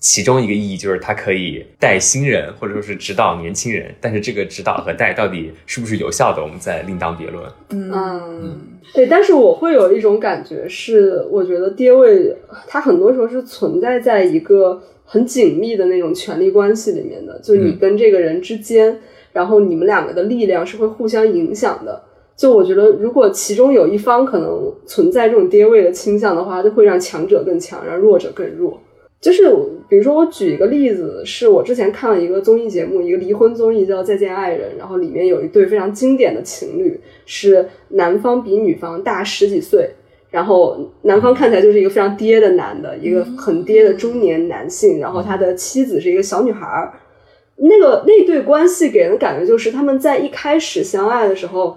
其中一个意义就是他可以带新人，或者说是指导年轻人，但是这个指导和带到底是不是有效的，我们再另当别论。嗯，对，但是我会有一种感觉是，我觉得爹位它很多时候是存在在一个很紧密的那种权力关系里面的，就你嗯跟这个人之间，然后你们两个的力量是会互相影响的。就我觉得，如果其中有一方可能存在这种爹位的倾向的话，就会让强者更强，让弱者更弱。就是比如说，我举一个例子，是我之前看了一个综艺节目，一个离婚综艺叫《再见爱人》，然后里面有一对非常经典的情侣，是男方比女方大十几岁，然后男方看起来就是一个非常爹的男的，一个很爹的中年男性，然后他的妻子是一个小女孩儿。那个那对关系给人的感觉就是他们在一开始相爱的时候，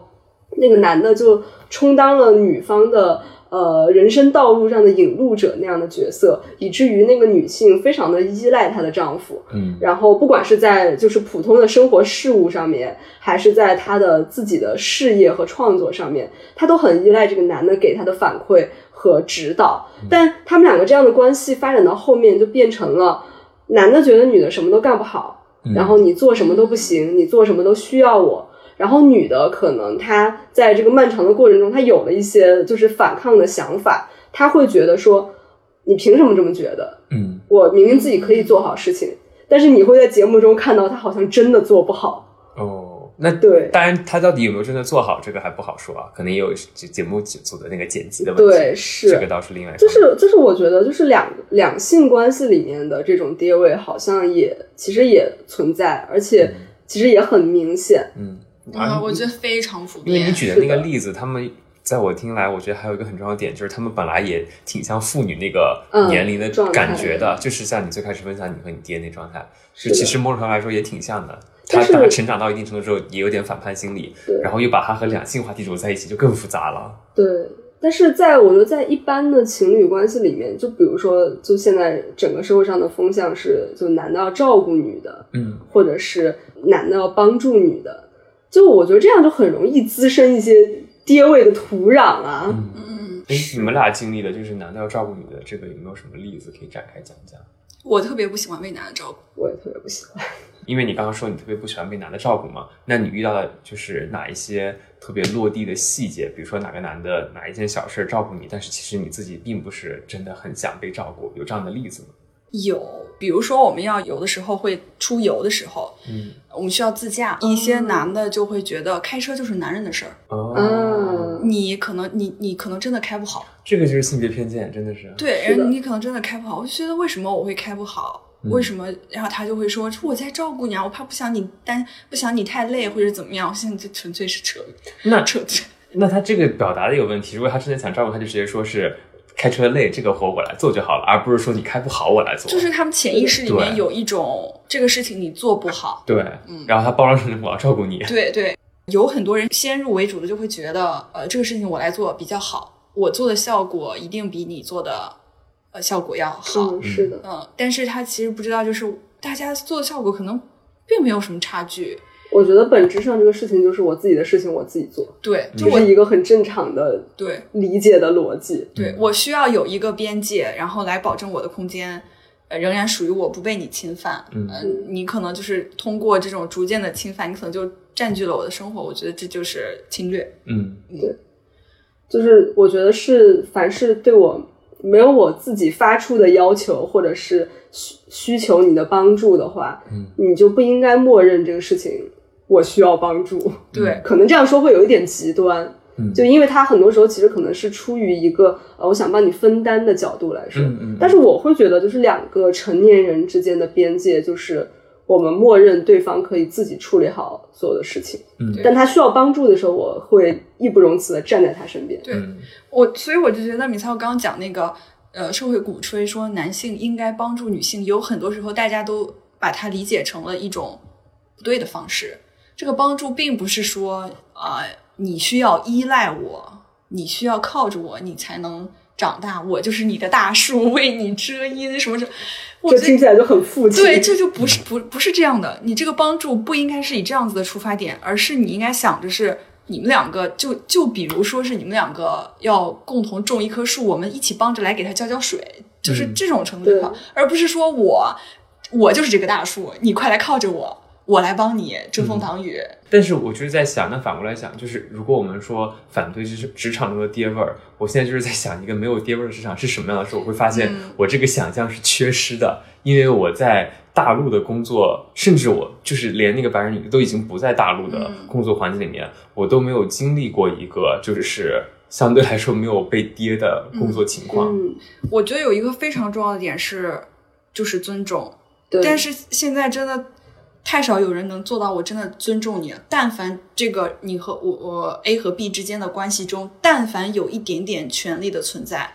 那个男的就充当了女方的呃人生道路上的引路者那样的角色，以至于那个女性非常的依赖她的丈夫。嗯然后不管是在就是普通的生活事务上面，还是在她的自己的事业和创作上面，她都很依赖这个男的给她的反馈和指导。但他们两个这样的关系发展到后面，就变成了男的觉得女的什么都干不好，然后你做什么都不行，你做什么都需要我。然后女的可能她在这个漫长的过程中，她有了一些就是反抗的想法，她会觉得说，你凭什么这么觉得？嗯我明明自己可以做好事情，但是你会在节目中看到她好像真的做不好。哦，那对当然，她到底有没有真的做好，这个还不好说啊，可能也有节节目组的那个剪辑的问题。对，是这个倒是另外。就是就是，我觉得就是两两性关系里面的这种跌位，好像也其实也存在，而且其实也很明显。嗯，啊，我觉得非常普因为你。举的那个例子，他们在我听来，我觉得还有一个很重要的点，就是他们本来也挺像妇女那个嗯年龄的状态感觉的，就是像你最开始分享你和你爹那状态，就其实某种程度来说也挺像的。他成长到一定程度之后，也有点反叛心理，然后又把他和两性话题揉在一起，就更复杂了。对，但是在我觉得在一般的情侣关系里面，就比如说，就现在整个社会上的风向是，就男的要照顾女的，嗯，或者是男的要帮助女的，就我觉得这样就很容易滋生一些爹味的土壤啊。嗯，哎，你们俩经历的就是男的要照顾女的，这个有没有什么例子可以展开讲讲？我特别不喜欢被男的照顾。我也特别不喜欢。因为你刚刚说你特别不喜欢被男的照顾嘛，那你遇到的就是哪一些特别落地的细节？比如说哪个男的哪一件小事照顾你，但是其实你自己并不是真的很想被照顾，有这样的例子吗？有，比如说我们要有的时候会出游的时候，嗯，我们需要自驾，一些男的就会觉得开车就是男人的事儿，哦，啊，你可能你你可能真的开不好，这个就是性别偏见，真的是。对，然后你可能真的开不好，我就觉得为什么我会开不好？为什么？然后他就会说我在照顾你啊，我怕不想你担，不想你太累或者怎么样。我现在就纯粹是扯那扯那他这个表达的有问题。如果他真的想照顾，他就直接说是开车累，这个活我来做就好了，而不是说你开不好我来做。就是他们潜意识里面有一种这个事情你做不好，对，嗯然后他包装成我要照顾你。对对，有很多人先入为主的就会觉得，呃，这个事情我来做比较好，我做的效果一定比你做的呃效果要好。嗯，是的，嗯，但是他其实不知道，就是大家做的效果可能并没有什么差距。我觉得本质上这个事情就是我自己的事情我自己做，对，就我这是一个很正常的对理解的逻辑。对我需要有一个边界，然后来保证我的空间。呃，仍然属于我，不被你侵犯。嗯呃你可能就是通过这种逐渐的侵犯，你可能就占据了我的生活。我觉得这就是侵略。嗯对就是我觉得是凡是对我没有我自己发出的要求，或者是需需求你的帮助的话，嗯，你就不应该默认这个事情我需要帮助。对，可能这样说会有一点极端，嗯。就因为他很多时候其实可能是出于一个呃我想帮你分担的角度来说，嗯嗯但是我会觉得就是两个成年人之间的边界就是。我们默认对方可以自己处理好所有的事情，嗯。但他需要帮助的时候，我会义不容辞的站在他身边。对。嗯我，所以我就觉得米操刚刚讲那个，呃，社会鼓吹说男性应该帮助女性，有很多时候大家都把它理解成了一种不对的方式。这个帮助并不是说啊、你需要依赖我，你需要靠着我，你才能长大，我就是你的大树，为你遮阴什么什么。我觉得这听起来就很父亲。对，这就不是不不是这样的。你这个帮助不应该是以这样子的出发点，而是你应该想着是你们两个就就比如说是你们两个要共同种一棵树，我们一起帮着来给它浇浇水，就是嗯这种程度就好，对而不是说我我就是这个大树，你快来靠着我，我来帮你遮风挡雨。但是我就是在想，那反过来想，就是如果我们说反对就是职场中的爹味儿，我现在就是在想一个没有爹味儿的职场是什么样的时候，我会发现嗯我这个想象是缺失的，因为我在大陆的工作，甚至我就是连那个白人女都已经不在大陆的嗯工作环境里面，我都没有经历过一个就是 相对来说没有被跌的工作情况。嗯，我觉得有一个非常重要的点是，就是尊重。对。但是现在真的太少有人能做到，我真的尊重你了。但凡这个你和我我 A 和 B 之间的关系中，但凡有一点点权利的存在，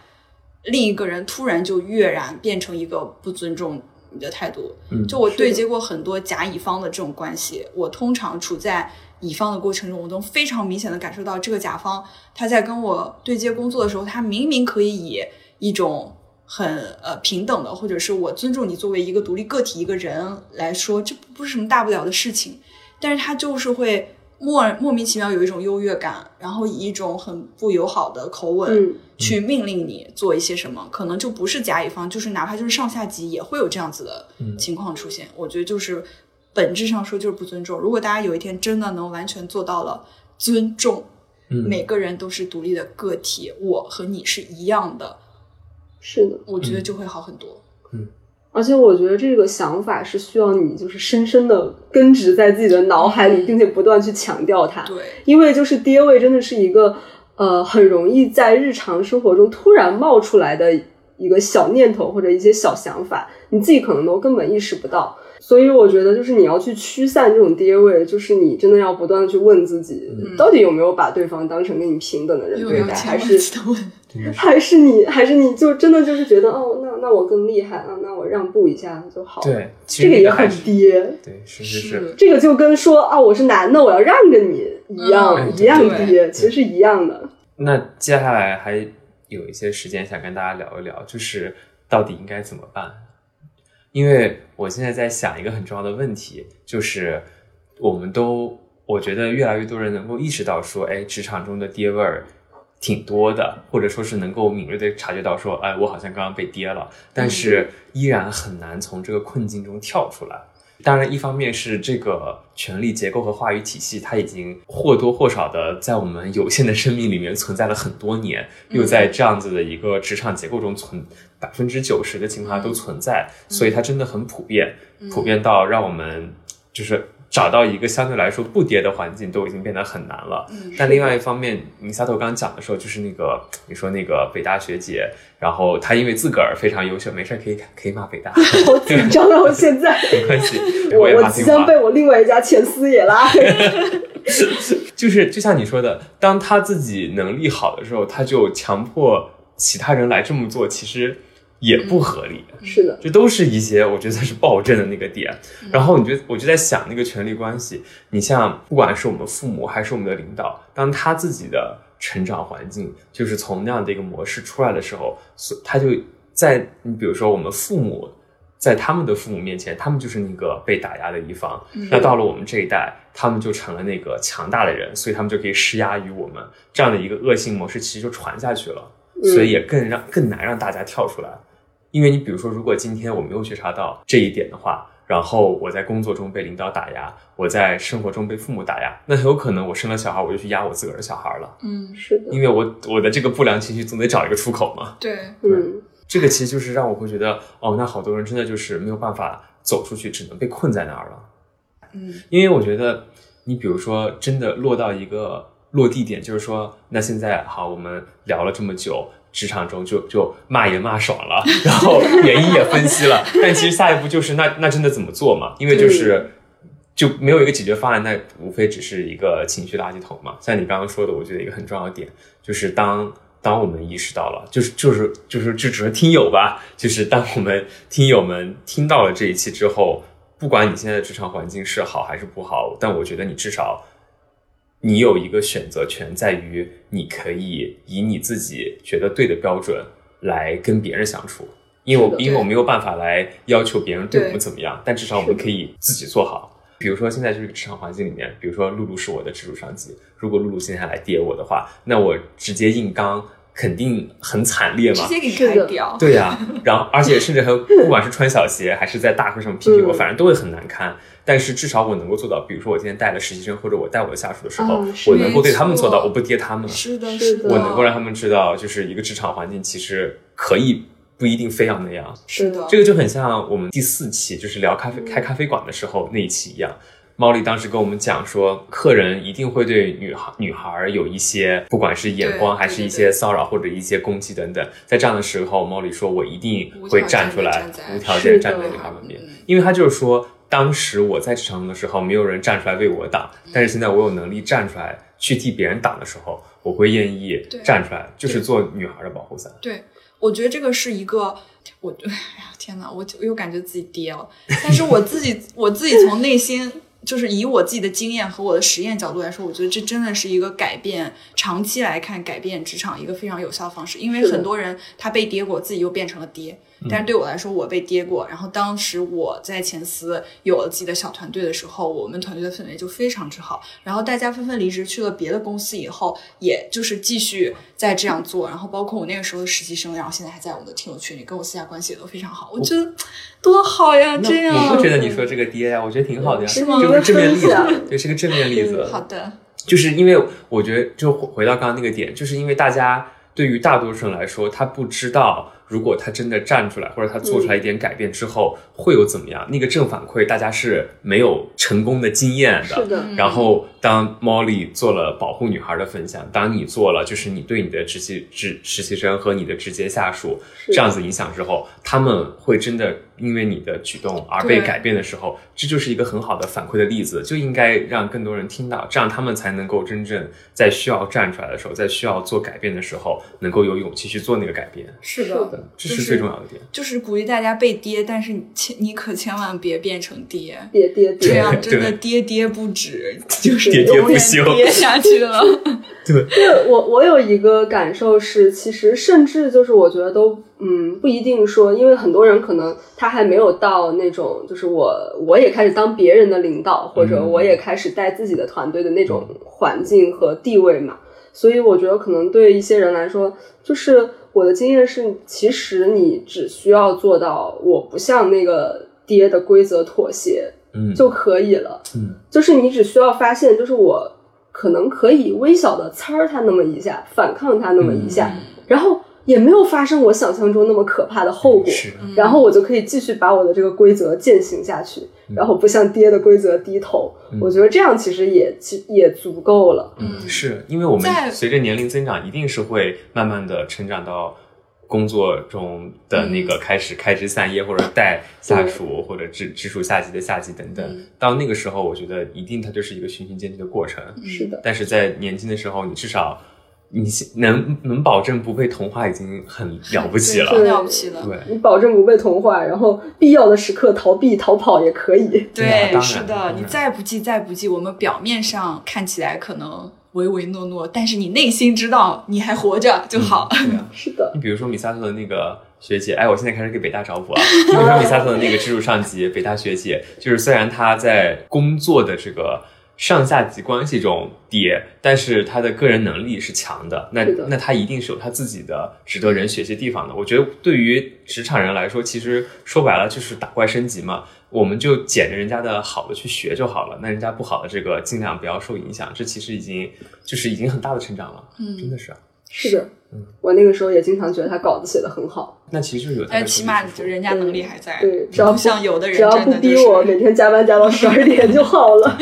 另一个人突然就跃然变成一个不尊重你的态度。嗯就我对接过很多甲乙方的这种关系，我通常处在乙方的过程中，我都非常明显的感受到这个甲方他在跟我对接工作的时候，他明明可以以一种很呃平等的，或者是我尊重你作为一个独立个体一个人来说，这不是什么大不了的事情，但是他就是会莫莫名其妙有一种优越感，然后以一种很不友好的口吻。嗯去命令你做一些什么，可能就不是甲乙方，就是哪怕就是上下级也会有这样子的情况出现。我觉得就是本质上说就是不尊重。如果大家有一天真的能完全做到了尊重，嗯每个人都是独立的个体，我和你是一样的，是的，我觉得就会好很多。嗯而且我觉得这个想法是需要你就是深深的根植在自己的脑海里，并且不断去强调它。对，因为就是爹味真的是一个呃很容易在日常生活中突然冒出来的一个小念头或者一些小想法，你自己可能都根本意识不到。所以我觉得就是你要去驱散这种爹位，就是你真的要不断的去问自己，到底有没有把对方当成跟你平等的人对待，还是还是你还是你就真的就是觉得哦，那那我更厉害啊，那我让步一下就好。，对，这个也很实那还是爹。对，是是是，这个就跟说啊，我是男的，我要让着你一样，嗯一样对爹，其实是一样的。那接下来还有一些时间想跟大家聊一聊，就是到底应该怎么办？因为我现在在想一个很重要的问题，就是我们都我觉得越来越多人能够意识到说，哎，职场中的爹味儿挺多的，或者说是能够敏锐的察觉到说，哎，我好像刚刚被爹了，但是依然很难从这个困境中跳出来。当然，一方面是这个权力结构和话语体系，它已经或多或少的在我们有限的生命里面存在了很多年，又在这样子的一个职场结构中存百分之九十的情况下都存在，所以它真的很普遍，普遍到让我们就是找到一个相对来说不跌的环境都已经变得很难了。但另外一方面，你萨头刚刚讲的时候，就是那个你说那个北大学姐，然后她因为自个儿非常优秀，没事儿可以可以骂北大，好紧张啊！我现在，没关系，我我即将被。我另外一家前司也拉黑。就是就像你说的，当他自己能力好的时候，他就强迫其他人来这么做，其实也不合理。是的，这都是一些我觉得是暴政的那个点。然后你就我就在想那个权力关系，你像不管是我们父母还是我们的领导，当他自己的成长环境就是从那样的一个模式出来的时候，所他就在你比如说我们父母。在他们的父母面前，他们就是那个被打压的一方。那到了我们这一代，他们就成了那个强大的人，所以他们就可以施压于我们。这样的一个恶性模式其实就传下去了，所以也更让更难让大家跳出来。因为你比如说，如果今天我没有觉察到这一点的话，然后我在工作中被领导打压，我在生活中被父母打压，那很有可能我生了小孩，我就去压我自个儿的小孩了，嗯，是的，因为我我的这个不良情绪总得找一个出口嘛。对，嗯，这个其实就是让我会觉得，哦，那好多人真的就是没有办法走出去，只能被困在那儿了。嗯，因为我觉得，你比如说，真的落到一个落地点，就是说，那现在好，我们聊了这么久，职场中就就骂也骂爽了，然后原因也分析了，但其实下一步就是那那真的怎么做嘛？因为就是。就没有一个解决方案，那无非只是一个情绪垃圾桶嘛。像你刚刚说的，我觉得一个很重要的点就是当当我们意识到了，就是就是就是就只是听友吧，就是当我们听友们听到了这一期之后，不管你现在的职场环境是好还是不好，但我觉得你至少你有一个选择权，在于你可以以你自己觉得对的标准来跟别人相处。因为我因为我没有办法来要求别人对我们怎么样，但至少我们可以自己做好。比如说现在这个职场环境里面，比如说露露是我的直属上级，如果露露现在来跌我的话，那我直接硬刚肯定很惨烈嘛。直接给开掉。对呀、然后而且甚至还有不管是穿小鞋还是在大会上 批评我，嗯反正都会很难堪。但是至少我能够做到，比如说我今天带了实习生或者我带我的下属的时候，我能够对他们做到，我不跌他们，是的，是的。的，我能够让他们知道，就是一个职场环境其实可以不一定非要那样。是的，这个就很像我们第四期就是聊咖啡开咖啡馆的时候那一期一样。猫莉当时跟我们讲说，客人一定会对女孩女孩有一些，不管是眼光还是一些骚扰或者一些攻击等等。在这样的时候，猫莉说我一定会站出来无条件站，在无条是的。件站在对方那边。嗯，因为他就是说，当时我在职场的时候，没有人站出来为我挡，但是现在我有能力站出来去替别人挡的时候，我会愿意站出来，就是做女孩的保护伞。对，我觉得这个是一个，我哎呀天哪，我我又感觉自己跌了。但是我自己 我自己从内心，就是以我自己的经验和我的实验角度来说，我觉得这真的是一个改变，长期来看改变职场一个非常有效的方式。因为很多人他被跌过，自己又变成了跌。但是对我来说，我被跌过。然后当时我在前司有了自己的小团队的时候，我们团队的氛围就非常之好。然后大家纷纷离职去了别的公司以后，也就是继续在这样做。然后包括我那个时候的实习生，然后现在还在我们的听友群里，跟我私下关系也都非常好。我觉得多好呀，这样。我不觉得你说这个跌呀，我觉得挺好的呀，是吗就是正面例子，对，是个正面例子。好的，就是因为我觉得，就回到刚刚那个点，就是因为大家对于大多数人来说，他不知道如果他真的站出来，或者他做出来一点改变之后，会有怎么样，那个正反馈大家是没有成功的经验的。是的，然后，当 Molly 做了保护女孩的分享，当你做了就是你对你的直系直实习生和你的直接下属这样子影响之后，他们会真的因为你的举动而被改变的时候，这就是一个很好的反馈的例子，就应该让更多人听到，这样他们才能够真正在需要站出来的时候，在需要做改变的时候，能够有勇气去做那个改变，是的。的。这是是最重要的点。就是鼓励大家被跌，但是你千你可千万别变成跌，跌跌跌，这样真的对。跌跌不止，就是跌跌永远不休。跌下去了。对我，我有一个感受是，其实甚至就是我觉得都，嗯，不一定说，因为很多人可能他还没有到那种，就是我我也开始当别人的领导，或者嗯我也开始带自己的团队的那种环境和地位嘛。所以我觉得可能对一些人来说，就是我的经验是，其实你只需要做到我不向那个爹的规则妥协，嗯就可以了。嗯，就是你只需要发现，就是我可能可以微小的呲儿他那么一下，反抗他那么一下，然后也没有发生我想象中那么可怕的后果。是然后我就可以继续把我的这个规则践行下去，然后不向爹的规则低头。我觉得这样其实也其也足够了。嗯，是因为我们随着年龄增长，一定是会慢慢的成长到工作中的那个开始开枝散叶，或者带下属或者直直属下级的下级等等。到那个时候，我觉得一定它就是一个循序渐进的过程。是的，但是在年轻的时候，你至少你能能保证不被同化，已经很了不起了。很了不起了对，你保证不被同化，然后必要的时刻逃避逃跑也可以。对，是的，你再不济再不济，我们表面上看起来可能唯唯诺诺，但是你内心知道你还活着就好。对啊。是的，你比如说米萨特的那个学姐，哎，我现在开始给北大找补啊。你比如说米萨特的那个直属上级，北大学姐，就是虽然她在工作的这个上下级关系中跌，但是她的个人能力是强的。那的那她一定是有她自己的值得人学习地方的。我觉得对于职场人来说，其实说白了就是打怪升级嘛。我们就捡着人家的好的去学就好了，那人家不好的这个尽量不要受影响，这其实已经就是已经很大的成长了，嗯真的是啊。是的。我那个时候也经常觉得他稿子写的很好，那其实就是有他的但起码就人家能力还在，对，只要不不像有的人只要不逼我每天加班加到十二点就好了。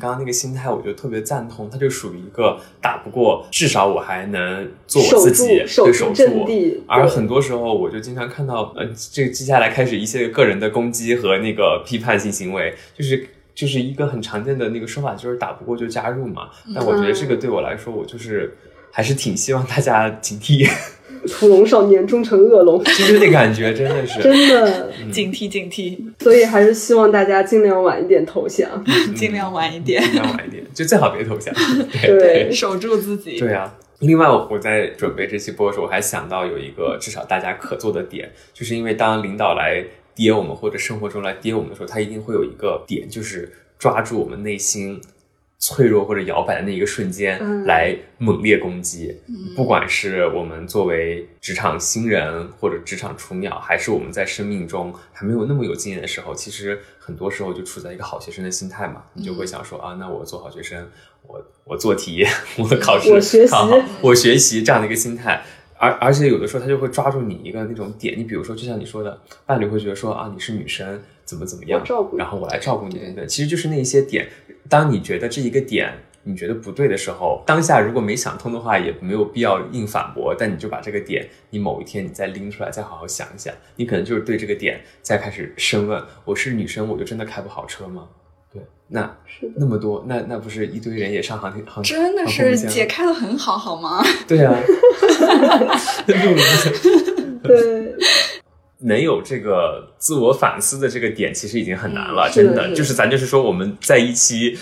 刚刚那个心态，我就特别赞同，他就属于一个打不过，至少我还能做我自己，守住守住阵地。而很多时候，我就经常看到，呃，这接下来开始一些个人的攻击和那个批判性行为，就是就是一个很常见的那个说法，就是打不过就加入嘛。但我觉得这个对我来说，我就是还是挺希望大家警惕，屠龙少年终成恶龙，就是那感觉真的是。真的。警惕警惕，所以还是希望大家尽量晚一点投降。尽量晚一点，尽量晚一点，就最好别投降。对，守住自己。对啊。另外，我在准备这期播的时候，我还想到有一个至少大家可做的点，就是因为当领导来跌我们，或者生活中来跌我们的时候，他一定会有一个点，就是抓住我们内心脆弱或者摇摆的那一个瞬间，嗯来猛烈攻击。不管是我们作为职场新人或者职场雏鸟，还是我们在生命中还没有那么有经验的时候，其实很多时候就处在一个好学生的心态嘛，你就会想说啊，那我做好学生，我我做题，我考试我学习考好，我学习这样的一个心态。而而且有的时候他就会抓住你一个那种点，你比如说，就像你说的，伴侣会觉得说啊，你是女生，怎么怎么样然后我来照顾你等等，其实就是那一些点。当你觉得这一个点你觉得不对的时候，当下如果没想通的话，也没有必要硬反驳，但你就把这个点，你某一天你再拎出来，再好好想一想，你可能就是对这个点再开始深问：我是女生，我就真的开不好车吗？对，那是那么多，那那不是一堆人也上航天航真的是解开的很好，好吗？对啊，对，能有这个自我反思的这个点，其实已经很难了，嗯真的。是就是咱就是说，我们在一期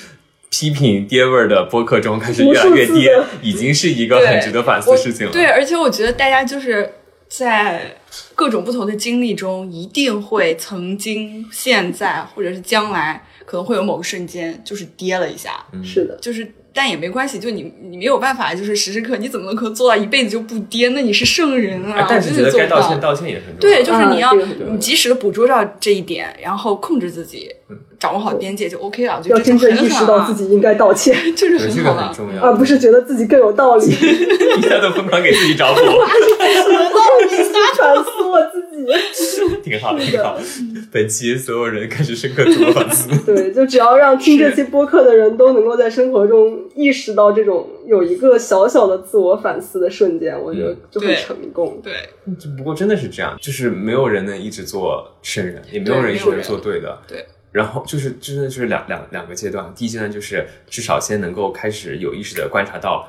批评爹味儿的播客中开始越来越爹无数次的，已经是一个很值得反思的事情了。对，而且我觉得大家就是在各种不同的经历中，一定会曾经、现在或者是将来，可能会有某个瞬间就是跌了一下，是的，就是。但也没关系，就你你没有办法，就是时时刻你怎么能可做到一辈子就不跌？那你是圣人啊！哎但是我觉得该道真的做不到歉道歉也很重要。对，就是你要、你及时的捕捉到这一点，然后控制自己，掌握好边界就 OK 了。要真正意识到自己应该道歉，这就对这个很好要，而不是觉得自己更有道理，一下都疯狂给自己找补。挺好挺好。本期所有人开始深刻自我反思。对，就只要让听这期播客的人都能够在生活中意识到这种有一个小小的自我反思的瞬间，我觉得就会成功。对，不过真的是这样，就是没有人能一直做圣人，也没有人一直做对的。对。然后就是真的就是两两两个阶段，第一阶段就是至少先能够开始有意识的观察到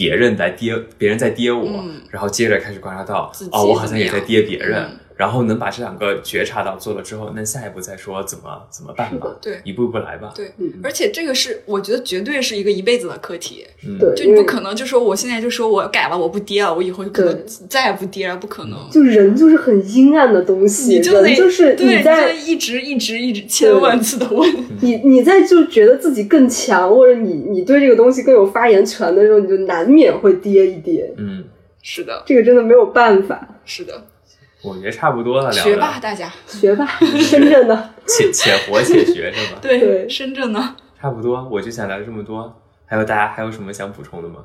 别人在跌，别人在跌我，嗯。然后接着开始观察到哦，我好像也在跌别人，然后能把这两个觉察到做了之后，那下一步再说怎么怎么办吧，对。一步一步来吧。对嗯，而且这个是我觉得绝对是一个一辈子的课题，嗯，对，就你不可能就说我现在就说我改了，我不跌了，我以后就可能再也不跌了，不可能。就人就是很阴暗的东西，你就得就是对，在就一直一直一直千万次的问，你你在就觉得自己更强，或者你你对这个东西更有发言权的时候，你就难免会跌一跌。嗯，是的，这个真的没有办法，是的，我觉得差不多了，聊学吧，大家，学吧，深圳的，且且活且学是吧？对，深圳的，差不多，我就想聊这么多。还有大家还有什么想补充的吗？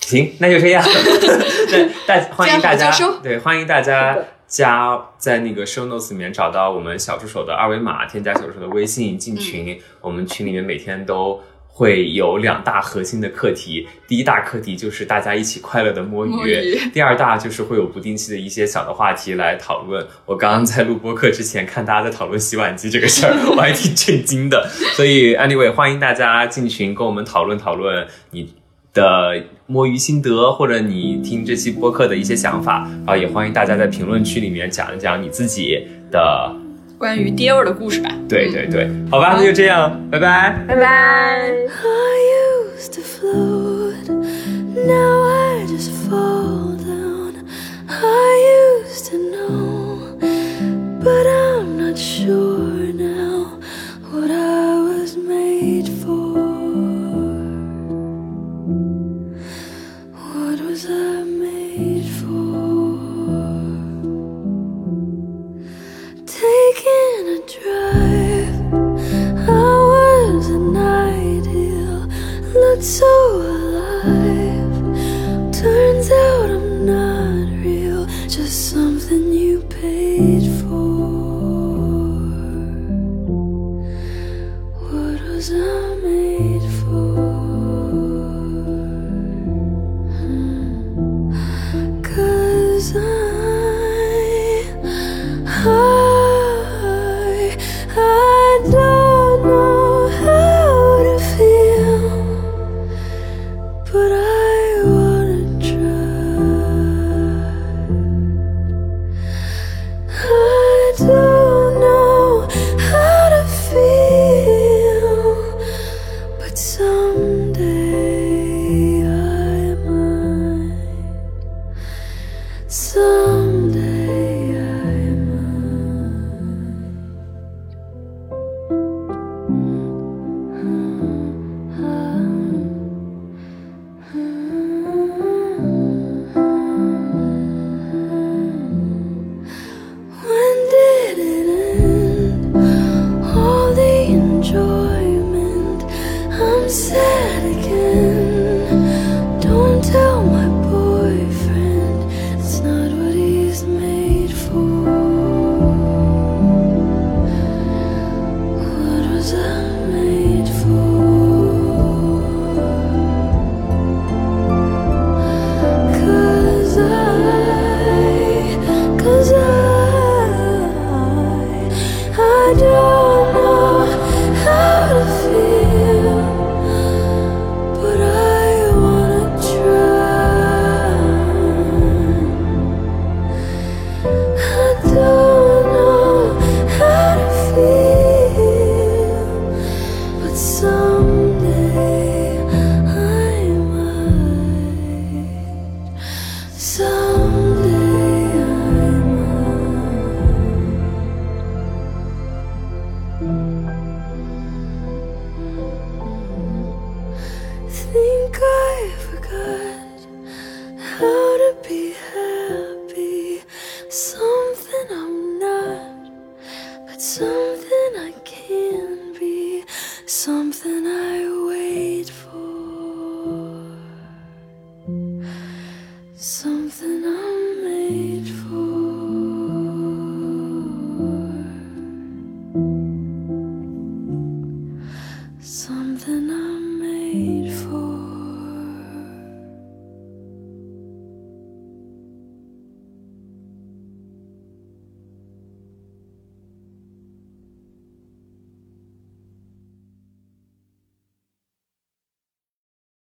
行，那就这样。对，大欢迎大家对，欢迎大家加在那个 show notes 里面找到我们小助手的二维码，添加小助手的微信进群。嗯我们群里面每天都会有两大核心的课题，第一大课题就是大家一起快乐的摸鱼，摸鱼第二大就是会有不定期的一些小的话题来讨论。我刚刚在录播课之前看大家在讨论洗碗机这个事儿，我还挺震惊的。所以，anyway，欢迎大家进群跟我们讨论讨论你的摸鱼心得，或者你听这期播客的一些想法啊，也欢迎大家在评论区里面讲一讲你自己的。关于爹味儿的故事吧。对对对，好吧，那就这样，拜拜。拜拜。I used to float, now I just fall down. I used to know, but I'm not sure now so alive.